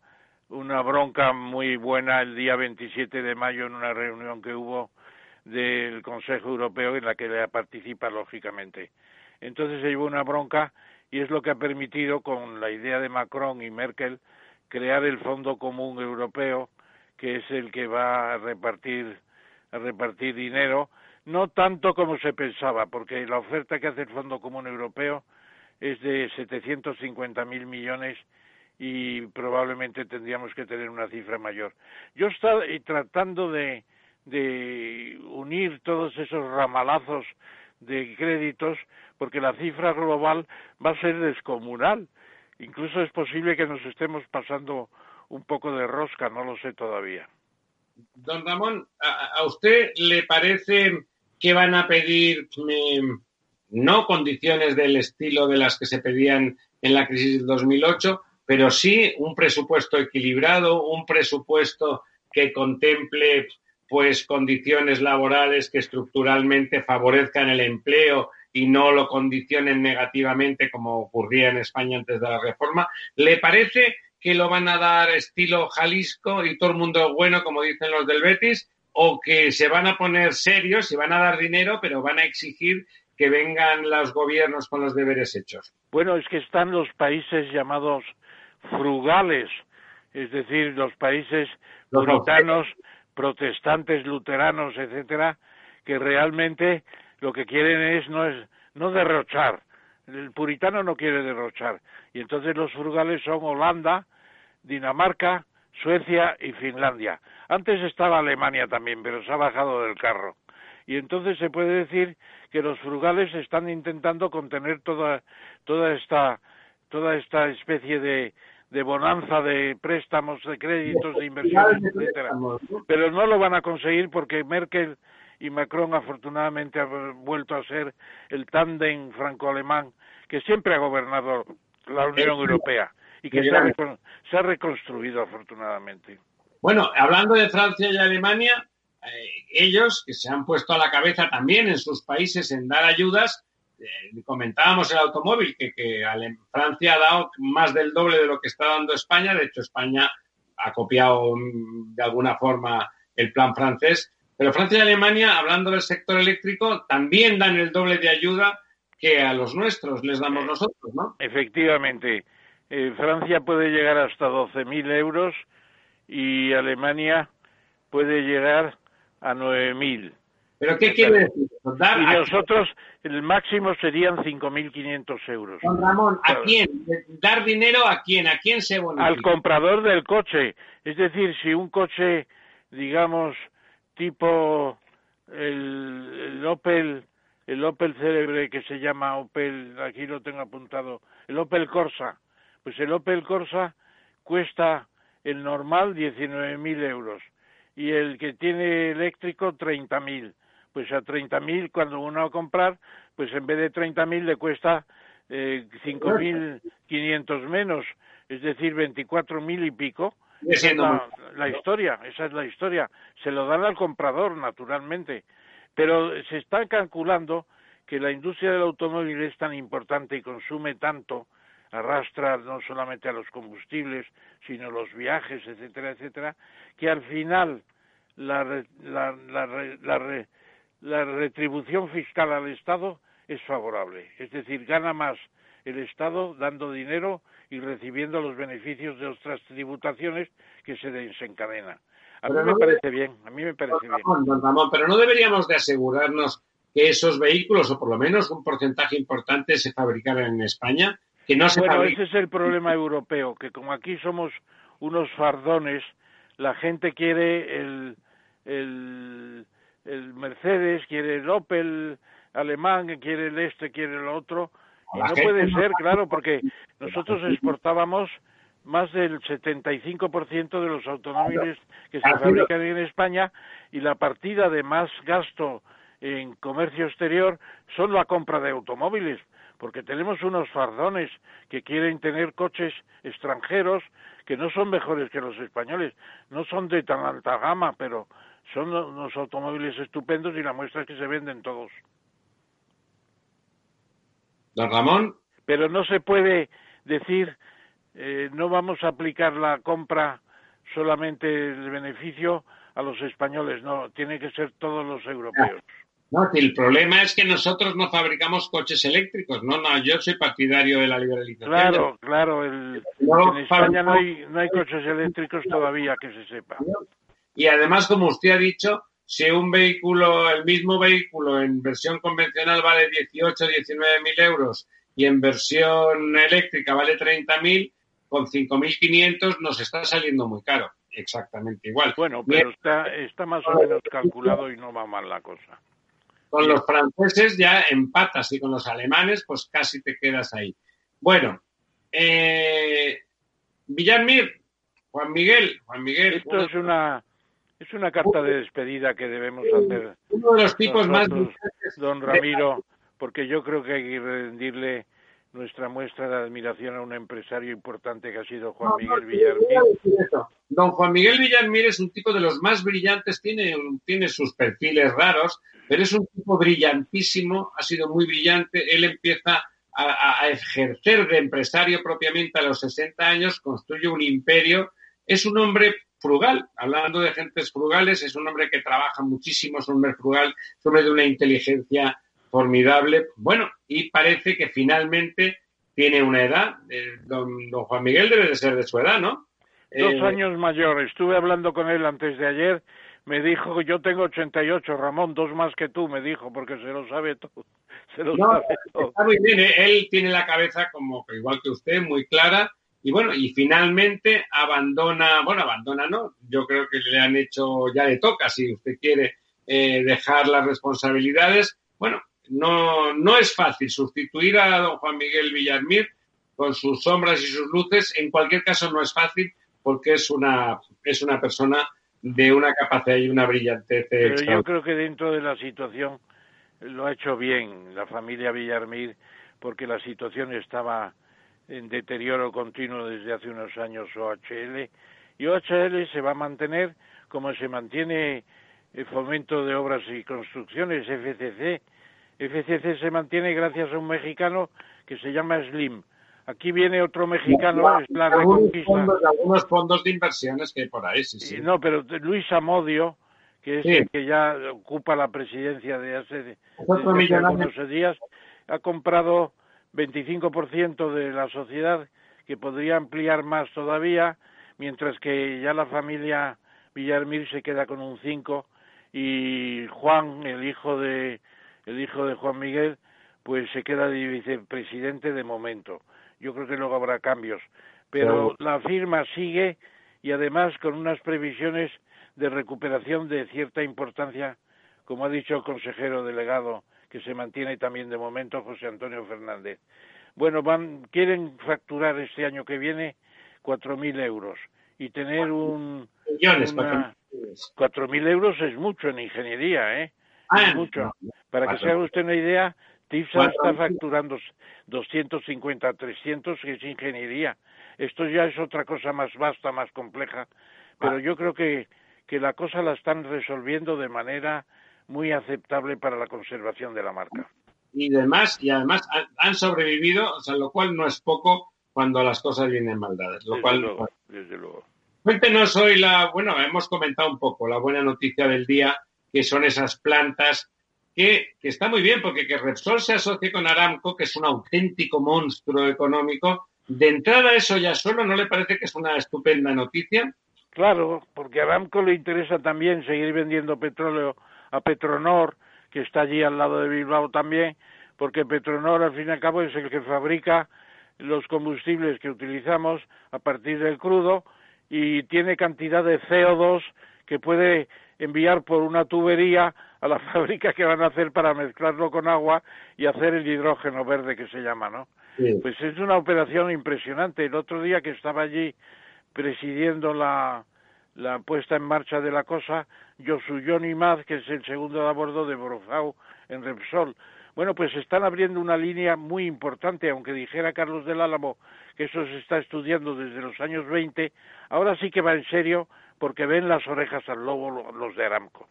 una bronca muy buena el día 27 de mayo en una reunión que hubo del Consejo Europeo en la que ella participa lógicamente. Entonces se llevó una bronca y es lo que ha permitido con la idea de Macron y Merkel crear el Fondo Común Europeo que es el que va a repartir a repartir dinero no tanto como se pensaba porque la oferta que hace el Fondo Común Europeo es de 750 mil millones y probablemente tendríamos que tener una cifra mayor. Yo estoy tratando de, unir todos esos ramalazos de créditos porque la cifra global va a ser descomunal. incluso es posible que nos estemos pasando un poco de rosca, no lo sé todavía. Don Ramón, ¿a, usted le parece que van a pedir em, no condiciones del estilo de las que se pedían en la crisis del 2008, pero sí un presupuesto equilibrado, un presupuesto que contemple pues condiciones laborales que estructuralmente favorezcan el empleo y no lo condicionen negativamente como ocurría en España antes de la reforma. ¿Le parece que lo van a dar estilo Jalisco y todo el mundo bueno, como dicen los del Betis, o que se van a poner serios y van a dar dinero, pero van a exigir que vengan los gobiernos con los deberes hechos? Bueno, es que están los países llamados frugales, es decir, los países puritanos, protestantes, luteranos, etcétera, que realmente lo que quieren es no es no derrochar. El puritano no quiere derrochar. Y entonces los frugales son Holanda, Dinamarca, Suecia y Finlandia. Antes estaba Alemania también, pero se ha bajado del carro. Y entonces se puede decir que los frugales están intentando contener toda, toda esta toda esta especie de, de bonanza de préstamos, de créditos, de inversiones, etcétera. Pero no lo van a conseguir porque Merkel y Macron afortunadamente ha vuelto a ser el tándem franco-alemán que siempre ha gobernado la Unión Europea y que se ha, reconstruido afortunadamente. Bueno, hablando de Francia y Alemania, eh, ellos que se han puesto a la cabeza también en sus países en dar ayudas, eh, comentábamos el automóvil, que, que Francia ha dado más del doble de lo que está dando España. De hecho, España ha copiado mm, de alguna forma el plan francés. Pero Francia y Alemania, hablando del sector eléctrico, también dan el doble de ayuda que a los nuestros les damos nosotros, ¿no? Efectivamente. Eh, Francia puede llegar hasta 12.000 euros y Alemania puede llegar a 9.000. ¿Pero qué quiere decir? y nosotros, el máximo serían 5.500 euros. Don Ramón, ¿a quién? ¿Dar dinero a quién? ¿A quién se bonifica? Al comprador del coche. Es decir, si un coche, digamos, tipo el, Opel, el Opel célebre que se llama Opel, aquí lo tengo apuntado, el Opel Corsa. Pues el Opel Corsa cuesta el normal 19.000 euros y el que tiene eléctrico 30.000 pues a 30.000 cuando uno va a comprar, pues en vez de 30.000 le cuesta eh, 5.500 menos, es decir, 24.000 y pico. Esa es la, historia, esa es la historia. Se lo dan al comprador, naturalmente. Pero se está calculando que la industria del automóvil es tan importante y consume tanto, arrastra no solamente a los combustibles, sino los viajes, etcétera, etcétera, que al final la, la, la, la retribución fiscal al Estado es favorable, es decir, gana más el Estado dando dinero y recibiendo los beneficios de otras tributaciones que se desencadenan. A mí me parece bien, a mí me parece bien. pero no deberíamos de asegurarnos que esos vehículos, o por lo menos un porcentaje importante, se fabricaran en España, que no se Bueno, ese es el problema europeo, que como aquí somos unos fardones, la gente quiere el, el el Mercedes, quiere el Opel alemán, quiere el este, quiere el otro. Y no puede ser, claro, porque nosotros exportábamos más del 75% de los automóviles que se fabrican en España y la partida de más gasto en comercio exterior son la compra de automóviles, porque tenemos unos fardones que quieren tener coches extranjeros que no son mejores que los españoles, no son de tan alta gama, pero son unos automóviles estupendos y la muestra es que se venden todos. Don Ramón. Pero no se puede decir, eh, no vamos a aplicar la compra solamente el beneficio a los españoles, no, tiene que ser todos los europeos. No, el problema es que nosotros no fabricamos coches eléctricos, no, no, yo soy partidario de la liberalización. Claro, claro, en España no hay, no hay coches eléctricos todavía que se sepa. Y además, como usted ha dicho, si un vehículo, el mismo vehículo en versión convencional vale 18, 19 mil euros y en versión eléctrica vale 30 mil, con 5.500 nos está saliendo muy caro. Exactamente igual. Bueno, pero está, está más o menos calculado y no va mal la cosa. Con los franceses ya empatas y con los alemanes pues casi te quedas ahí. Bueno, Eh, Villarmir, Juan Miguel, Juan Miguel. Esto es una es una carta de despedida que debemos hacer. Uno de los tipos más don Ramiro, porque yo creo que hay que rendirle nuestra muestra de admiración a un empresario importante que ha sido Juan Miguel Villarmir. Don Juan Miguel Villarmir es un tipo de los más brillantes, tiene, tiene sus perfiles raros, pero es un tipo brillantísimo, ha sido muy brillante. Él empieza a, ejercer de empresario propiamente a los 60 años, construye un imperio. Es un hombre frugal, hablando de gentes frugales, es un hombre que trabaja muchísimo, es un hombre frugal, es un hombre de una inteligencia formidable. Bueno, y parece que finalmente tiene una edad. Eh, don, don, Juan Miguel debe de ser de su edad, ¿no? Dos eh, años mayor. Estuve hablando con él antes de ayer. Me dijo, yo tengo 88, Ramón, dos más que tú, me dijo, porque se lo sabe todo. Se lo sabe todo. Está muy bien, ¿eh? él tiene la cabeza como igual que usted, muy clara. Y bueno, y finalmente abandona, bueno, abandona no, yo creo que le han hecho, ya le toca, si usted quiere dejar las responsabilidades. Bueno, no, no es fácil sustituir a don Juan Miguel Villarmir con sus sombras y sus luces. En cualquier caso, no es fácil porque es una, es una persona de una capacidad y una brillantez. Pero yo creo que dentro de la situación lo ha hecho bien la familia Villarmir porque la situación estaba en deterioro continuo desde hace unos años OHL y OHL se va a mantener como se mantiene el fomento de obras y construcciones FCC FCC se mantiene gracias a un mexicano que se llama Slim. Aquí viene otro mexicano, es la algunos Fondos, algunos fondos de inversiones que hay por ahí, sí, sí. No, pero Luis Amodio, que es el que ya ocupa la presidencia de hace, de días, ha comprado 25% de la sociedad, que podría ampliar más todavía, mientras que ya la familia Villarmir se queda con un 5 y Juan, el hijo de el hijo de Juan Miguel, pues se queda de vicepresidente de momento. Yo creo que luego habrá cambios. Pero la firma sigue y además con unas previsiones de recuperación de cierta importancia, como ha dicho el consejero delegado, que se mantiene también de momento José Antonio Fernández. Bueno, van, quieren facturar este año que viene cuatro mil euros y tener un millones cuatro mil euros es mucho en ingeniería, ¿eh? Ah, mucho. Para que se haga usted una idea, TIFSA está facturando 250, 300, que es ingeniería. Esto ya es otra cosa más vasta, más compleja, pero yo creo que, que la cosa la están resolviendo de manera muy aceptable para la conservación de la marca. Y demás, y además han, sobrevivido, o sea, lo cual no es poco cuando las cosas vienen mal dadas. Lo cual, luego, desde luego. Cuéntenos hoy la, bueno, hemos comentado un poco la buena noticia del día que son esas plantas que, que, está muy bien porque que Repsol se asocie con Aramco, que es un auténtico monstruo económico, de entrada eso ya solo no le parece que es una estupenda noticia. Claro, porque a Aramco le interesa también seguir vendiendo petróleo a Petronor, que está allí al lado de Bilbao también, porque Petronor al fin y al cabo es el que fabrica los combustibles que utilizamos a partir del crudo y tiene cantidad de CO2 que puede enviar por una tubería a la fábrica que van a hacer para mezclarlo con agua y hacer el hidrógeno verde que se llama, ¿no? Pues es una operación impresionante. El otro día que estaba allí presidiendo la, la puesta en marcha de la cosa, Josu Johnny Maz, que es el segundo de a bordo de Borofau en Repsol. Bueno, pues están abriendo una línea muy importante, aunque dijera Carlos del Álamo que eso se está estudiando desde los años 20, ahora sí que va en serio porque ven las orejas al lobo los de Aramco.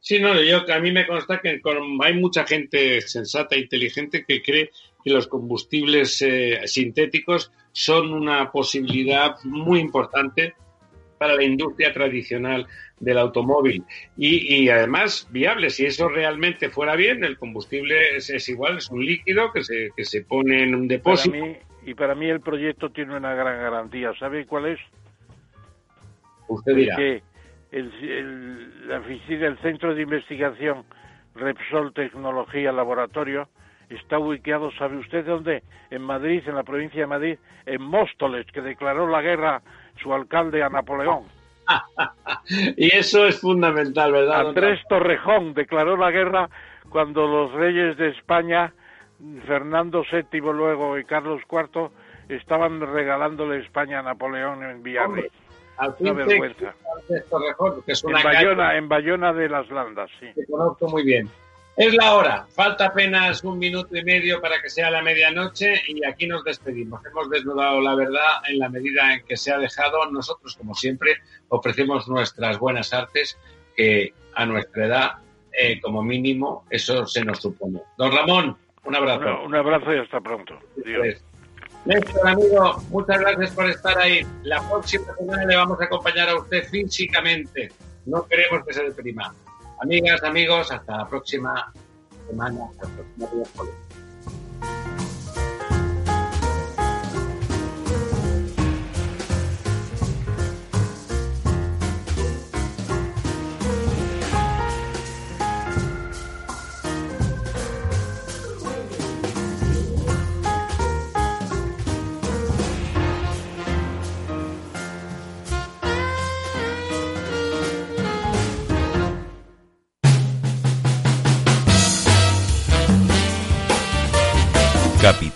Sí, no, yo a mí me consta que hay mucha gente sensata e inteligente que cree que los combustibles eh, sintéticos son una posibilidad muy importante para la industria tradicional del automóvil y, además viable. Si eso realmente fuera bien, el combustible es, igual, es un líquido que se, que se pone en un depósito. y para mí el proyecto tiene una gran garantía. ¿Sabe cuál es? Usted dirá. Que el, la oficina, el Centro de Investigación Repsol Tecnología Laboratorio está ubicado, ¿sabe usted dónde? En Madrid, en la provincia de Madrid, en Móstoles, que declaró la guerra su alcalde a Napoleón. y eso es fundamental, ¿verdad? Andrés Torrejón declaró la guerra cuando los reyes de España, Fernando VII luego y Carlos IV, estaban regalándole España a Napoleón en Villarreal. Una vergüenza. en, Bayona, en Bayona de las Landas, sí. Te conozco muy bien. Es la hora, falta apenas un minuto y medio para que sea la medianoche y aquí nos despedimos. Hemos desnudado la verdad en la medida en que se ha dejado. Nosotros, como siempre, ofrecemos nuestras buenas artes que a nuestra edad, eh, como mínimo, eso se nos supone. Don Ramón, un abrazo. un abrazo y hasta pronto. Néstor, amigo, muchas gracias por estar ahí. La próxima semana le vamos a acompañar a usted físicamente. No queremos que se deprima. Amigas, amigos, hasta la próxima semana, hasta el próximo día.